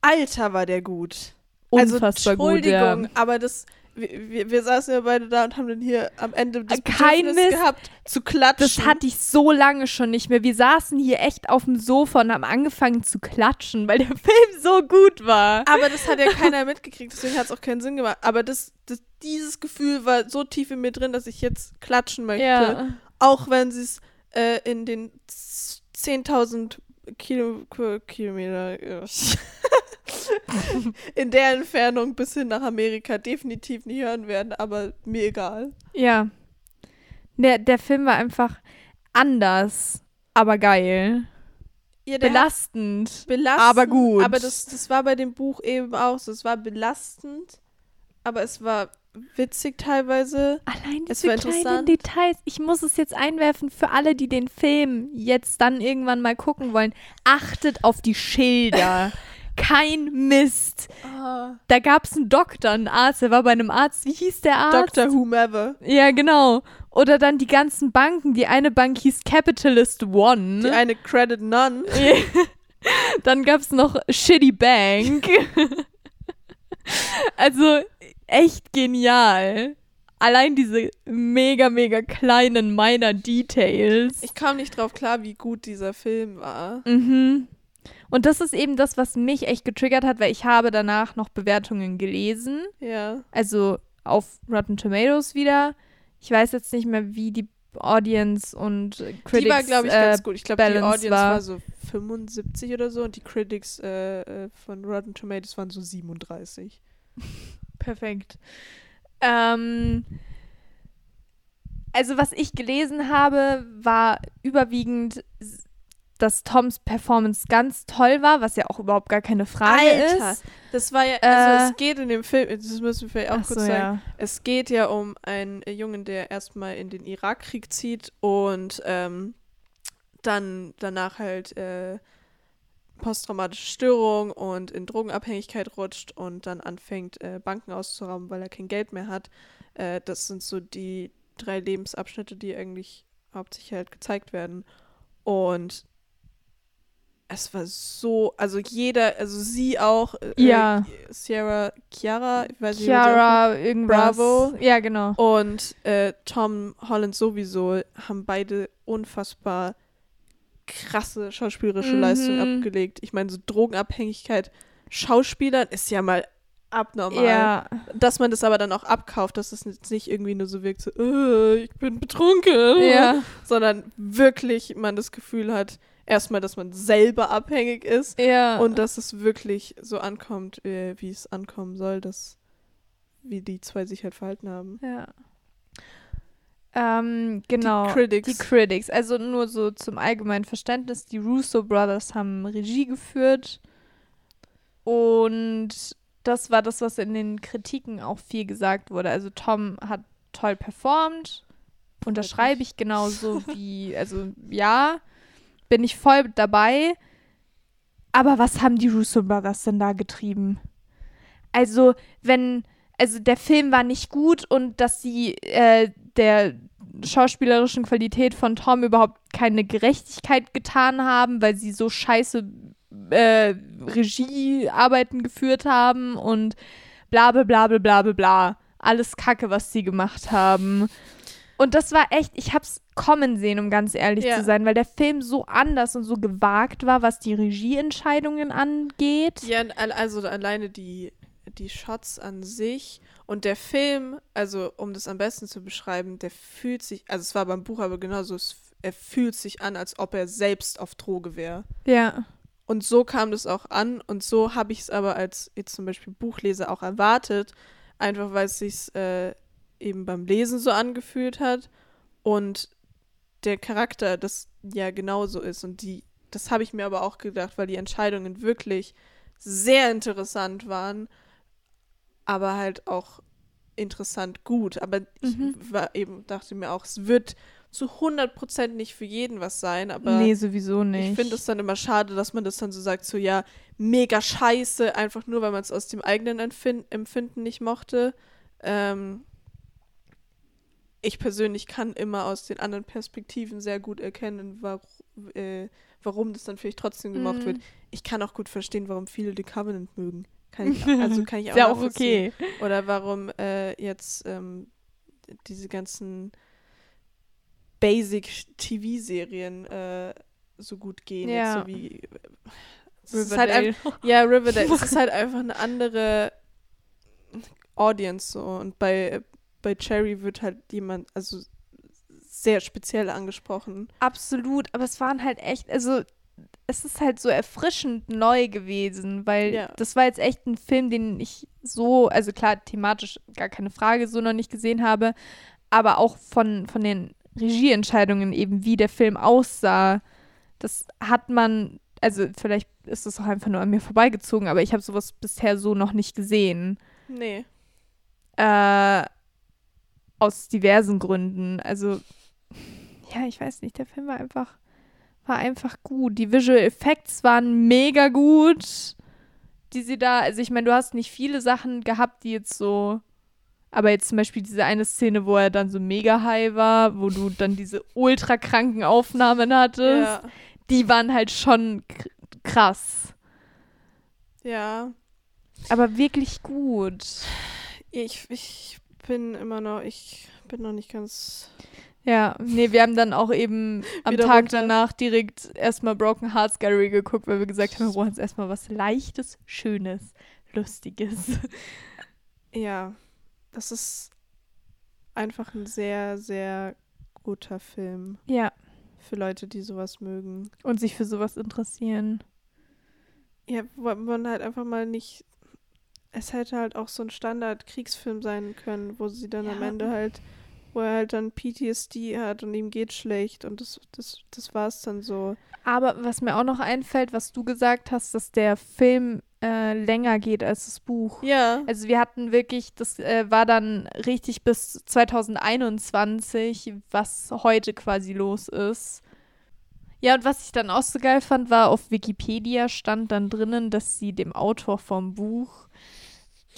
Alter, war der gut. Unfassbar also, gut, ja. Entschuldigung, aber das. Wir, wir, wir saßen ja beide da und haben dann hier am Ende das Kein Bedürfnis Mist. gehabt, zu klatschen. Das hatte ich so lange schon nicht mehr. Wir saßen hier echt auf dem Sofa und haben angefangen zu klatschen, weil der Film so gut war. aber das hat ja keiner mitgekriegt, deswegen hat es auch keinen Sinn gemacht. Aber das, das, dieses Gefühl war so tief in mir drin, dass ich jetzt klatschen möchte. Ja. Auch wenn sie es äh, in den z- 10.000 Kilo, Ki- Kilometer äh, in der Entfernung bis hin nach Amerika definitiv nicht hören werden, aber mir egal. Ja. Der, der Film war einfach anders, aber geil. Ja, hat Belastend. belastend, aber gut. Aber das, das war bei dem Buch eben auch so. Es war belastend, aber es war witzig teilweise. Allein Es diese kleinen. Details. Ich muss es jetzt einwerfen für alle, die den Film jetzt dann irgendwann mal gucken wollen. Achtet auf die Schilder. Kein Mist. Da gab es einen Doktor, einen Arzt, der war bei einem Arzt. Wie hieß der Arzt? Dr. Whomever. Ja, genau. Oder dann die ganzen Banken. Die eine Bank hieß Capitalist One. Die eine Credit None. Dann gab es noch Shitty Bank. also echt genial. Allein diese mega, mega kleinen minor Details. Ich kam nicht drauf klar, wie gut dieser Film war. Mhm. Und das ist eben das, was mich echt getriggert hat, weil ich habe danach noch Bewertungen gelesen. Ja. Also auf Rotten Tomatoes wieder. Ich weiß jetzt nicht mehr, wie die Audience und Critics die war, glaube ich, äh, ganz gut. Ich glaube, die Audience war- war, so 75 oder so und die Critics äh, äh, von Rotten Tomatoes waren so 37. Perfekt. Ähm, also was ich gelesen habe, war überwiegend, dass Toms Performance ganz toll war, was ja auch überhaupt gar keine Frage Alter, ist. Das war ja, also Äh, es geht in dem Film, das müssen wir vielleicht auch kurz so, sagen, ja. es geht ja um einen Jungen, der erstmal in den Irakkrieg zieht und ähm, dann danach halt äh, posttraumatische Störung und in Drogenabhängigkeit rutscht und dann anfängt, äh, Banken auszurauben, weil er kein Geld mehr hat. Äh, das sind so die drei Lebensabschnitte, die eigentlich hauptsächlich halt gezeigt werden. Und es war so, also jeder, also sie auch, äh, Ja. Sierra, Chiara, ich weiß nicht, Chiara, irgendwas. Bravo. Ja, genau. und äh, Tom Holland sowieso haben beide unfassbar krasse schauspielerische Mhm. Leistung abgelegt. Ich meine, so Drogenabhängigkeit Schauspielern ist ja mal abnormal. Ja, Dass man das aber dann auch abkauft, dass es jetzt nicht irgendwie nur so wirkt, so, äh, ich bin betrunken, ja, sondern wirklich man das Gefühl hat, erstmal, dass man selber abhängig ist ja. und dass es wirklich so ankommt, äh, wie es ankommen soll, dass wie die zwei sich halt verhalten haben. ja. Ähm, genau. Die Critics. Die Critics. Also nur so zum allgemeinen Verständnis, die Russo Brothers haben Regie geführt und das war das, was in den Kritiken auch viel gesagt wurde. Also Tom hat toll performt, unterschreibe ich genauso wie, also ja, bin ich voll dabei. Aber was haben die Russo Brothers denn da getrieben? Also, wenn, also der Film war nicht gut und dass sie äh, der schauspielerischen Qualität von Tom überhaupt keine Gerechtigkeit getan haben, weil sie so scheiße äh, Regiearbeiten geführt haben und bla bla bla bla bla bla. Alles Kacke, was sie gemacht haben. Und das war echt, ich hab's kommen sehen, um ganz ehrlich Ja. zu sein, weil der Film so anders und so gewagt war, was die Regieentscheidungen angeht. Ja, al- also alleine die, die Shots an sich und der Film, also um das am besten zu beschreiben, der fühlt sich, also es war beim Buch aber genauso, es, er fühlt sich an, als ob er selbst auf Droge wäre. Ja. Und so kam das auch an und so habe ich es aber als jetzt zum Beispiel Buchleser auch erwartet, einfach weil es sich äh, eben beim Lesen so angefühlt hat und der Charakter das ja genauso ist und die, das habe ich mir aber auch gedacht, weil die Entscheidungen wirklich sehr interessant waren, aber halt auch interessant gut. Aber ich Mhm. war eben, dachte mir auch, es wird zu 100% nicht für jeden was sein, aber nee, sowieso nicht. ich finde es dann immer schade, dass man das dann so sagt, so ja, mega scheiße, einfach nur, weil man es aus dem eigenen Empfin Empfinden nicht mochte. Ähm, ich persönlich kann immer aus den anderen Perspektiven sehr gut erkennen, war, äh, warum das dann vielleicht trotzdem gemacht Mhm. wird. Ich kann auch gut verstehen, warum viele The Covenant mögen. Kann ich, also kann ich auch ja auch okay. Oder warum äh, jetzt ähm, diese ganzen Basic-TV-Serien äh, so gut gehen. Ja. so wie. Es ist halt ein, ja, Riverdale. es ist halt einfach eine andere Audience so. Und bei, bei Cherry wird halt jemand, also sehr speziell angesprochen. Absolut, aber es waren halt echt, also es ist halt so erfrischend neu gewesen, weil Ja. das war jetzt echt ein Film, den ich so, also klar, thematisch gar keine Frage, so noch nicht gesehen habe, aber auch von, von den Regieentscheidungen eben, wie der Film aussah, das hat man, also vielleicht ist das auch einfach nur an mir vorbeigezogen, aber ich habe sowas bisher so noch nicht gesehen. Nee. Äh, aus diversen Gründen. Also, ja, ich weiß nicht, der Film war einfach, war einfach gut. Die Visual Effects waren mega gut, die sie da, also ich meine, du hast nicht viele Sachen gehabt, die jetzt so, aber jetzt zum Beispiel diese eine Szene, wo er dann so mega high war, wo du dann diese ultra kranken Aufnahmen hattest, Ja. die waren halt schon krass. Ja. Aber wirklich gut. Ich, ich bin immer noch, ich bin noch nicht ganz. Ja, nee, wir haben dann auch eben am Tag runter. danach direkt erstmal Broken Hearts Gallery geguckt, weil wir gesagt haben, wir brauchen jetzt erstmal was Leichtes, Schönes, Lustiges. Ja. Das ist einfach ein sehr, sehr guter Film Ja. für Leute, die sowas mögen. Und sich für sowas interessieren. Ja, wo man halt einfach mal nicht. Es hätte halt auch so ein Standard-Kriegsfilm sein können, wo sie dann am Ja. Ende halt, wo er halt dann PTSD hat und ihm geht schlecht und das, das, das war es dann so. Aber was mir auch noch einfällt, was du gesagt hast, dass der Film äh, länger geht als das Buch. Ja. Also wir hatten wirklich, das äh, war dann richtig bis 2021, was heute quasi los ist. Ja, und was ich dann auch so geil fand, war auf Wikipedia stand dann drinnen, dass sie dem Autor vom Buch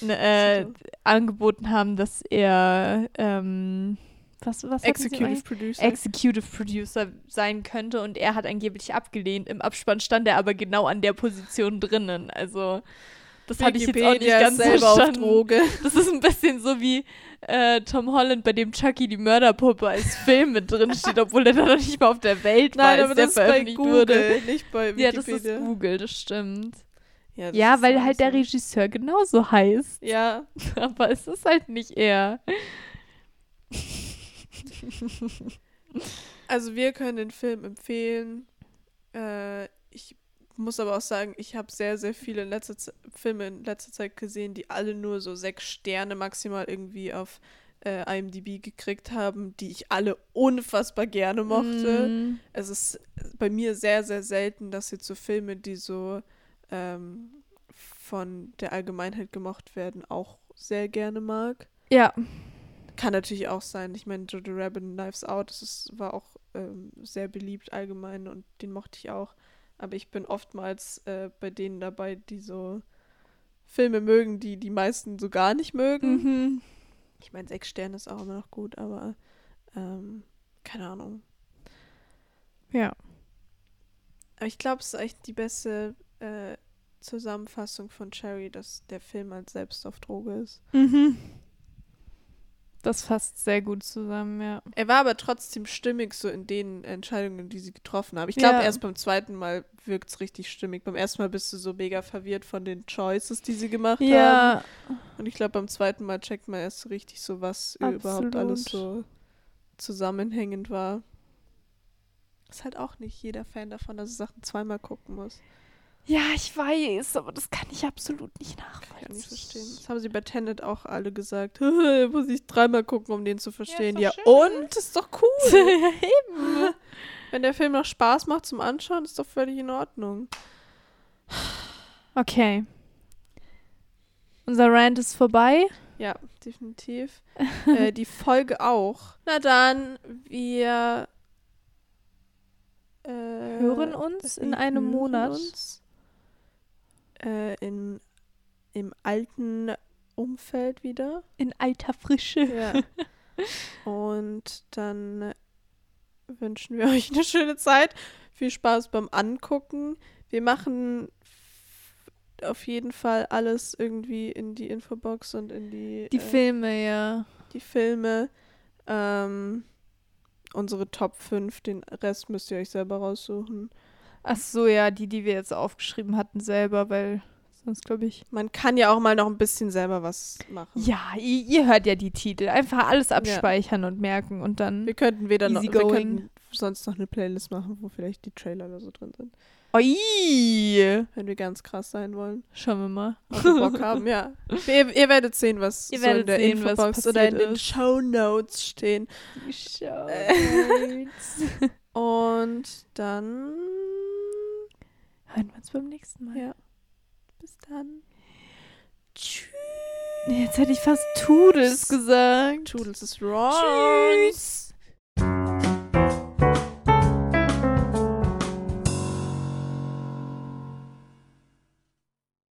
äh, So. angeboten haben, dass er ähm, was, was Executive? Producer. Executive Producer sein könnte und er hat angeblich abgelehnt. Im Abspann stand er aber genau an der Position drinnen. Also das hatte ich jetzt auch nicht Wikipedia ganz selber auf verstanden. Droge. Das ist ein bisschen so wie äh, Tom Holland, bei dem Chucky die Mörderpuppe als Film mit drin steht, obwohl er da noch nicht mal auf der Welt war, Nein, als aber der das ist bei veröffentlicht Google, wurde. nicht bei Ja, das ist Wikipedia. Google, das stimmt. Ja, ist weil halt der Wahnsinn. Regisseur genauso heißt. Ja, Aber es ist halt nicht er. also wir können den Film empfehlen. Äh, ich muss aber auch sagen, ich habe sehr, sehr viele in letzter Ze Filme in letzter Zeit gesehen, die alle nur so sechs Sterne maximal irgendwie auf äh, IMDb gekriegt haben, die ich alle unfassbar gerne mochte. Mm. Es ist bei mir sehr, sehr selten, dass jetzt so Filme, die so ähm, von der Allgemeinheit gemocht werden, auch sehr gerne mag. Ja, Kann natürlich auch sein. Ich meine, Jojo Rabbit Knives Out, das ist, war auch ähm, sehr beliebt allgemein und den mochte ich auch. Aber ich bin oftmals äh, bei denen dabei, die so Filme mögen, die die meisten so gar nicht mögen. mhm. Ich meine, sechs Sterne ist auch immer noch gut, aber ähm, keine Ahnung. ja. Aber ich glaube, es ist echt die beste äh, Zusammenfassung von Cherry, dass der Film als selbst auf Droge ist. Mhm. Das fasst sehr gut zusammen, ja. Er war aber trotzdem stimmig so in den Entscheidungen, die sie getroffen haben. Ich glaube, Ja. erst beim zweiten Mal wirkt es richtig stimmig. Beim ersten Mal bist du so mega verwirrt von den Choices, die sie gemacht haben. Ja, Und ich glaube, beim zweiten Mal checkt man erst so richtig so, was überhaupt alles so zusammenhängend war. Ist halt auch nicht jeder Fan davon, dass er Sachen zweimal gucken muss. Ja, ich weiß, aber das kann ich absolut nicht Kann nachvollziehen. ich nicht verstehen. Das haben sie bei Tenet auch alle gesagt. muss ich dreimal gucken, um den zu verstehen. Ja, doch schön. und? Ist doch cool. ja, eben. Wenn der Film noch Spaß macht zum Anschauen, ist doch völlig in Ordnung. Okay. Unser Rant ist vorbei. Ja, definitiv. äh, die Folge auch. Na dann, wir äh, Hören uns in einem Monat. Uns, äh, in, Im alten Umfeld wieder. In alter Frische. Ja. Und dann wünschen wir euch eine schöne Zeit. Viel Spaß beim Angucken. Wir machen auf jeden Fall alles irgendwie in die Infobox und in die, Die äh, Filme, ja. die Filme. Ähm, unsere Top 5, den Rest müsst ihr euch selber raussuchen. Ach so, ja, die, die wir jetzt aufgeschrieben hatten selber, weil sonst glaube ich. Man kann ja auch mal noch ein bisschen selber was machen. Ja, ihr, ihr hört ja die Titel. Einfach alles abspeichern und merken und dann. Wir könnten weder noch, wir könnten sonst noch eine Playlist machen, wo vielleicht die Trailer oder so drin sind. Oi! Wenn wir ganz krass sein wollen. Schauen wir mal. Also Bock haben, ja. Ihr, ihr werdet sehen, was Ihr so in der sehen, was Infobox oder in passiert den ist. Show Notes stehen. Und dann Hören wir uns beim nächsten Mal. Ja. bis dann. Tschüss. Jetzt hätte ich fast Toodles gesagt. Toodles ist wrong. Tschüss.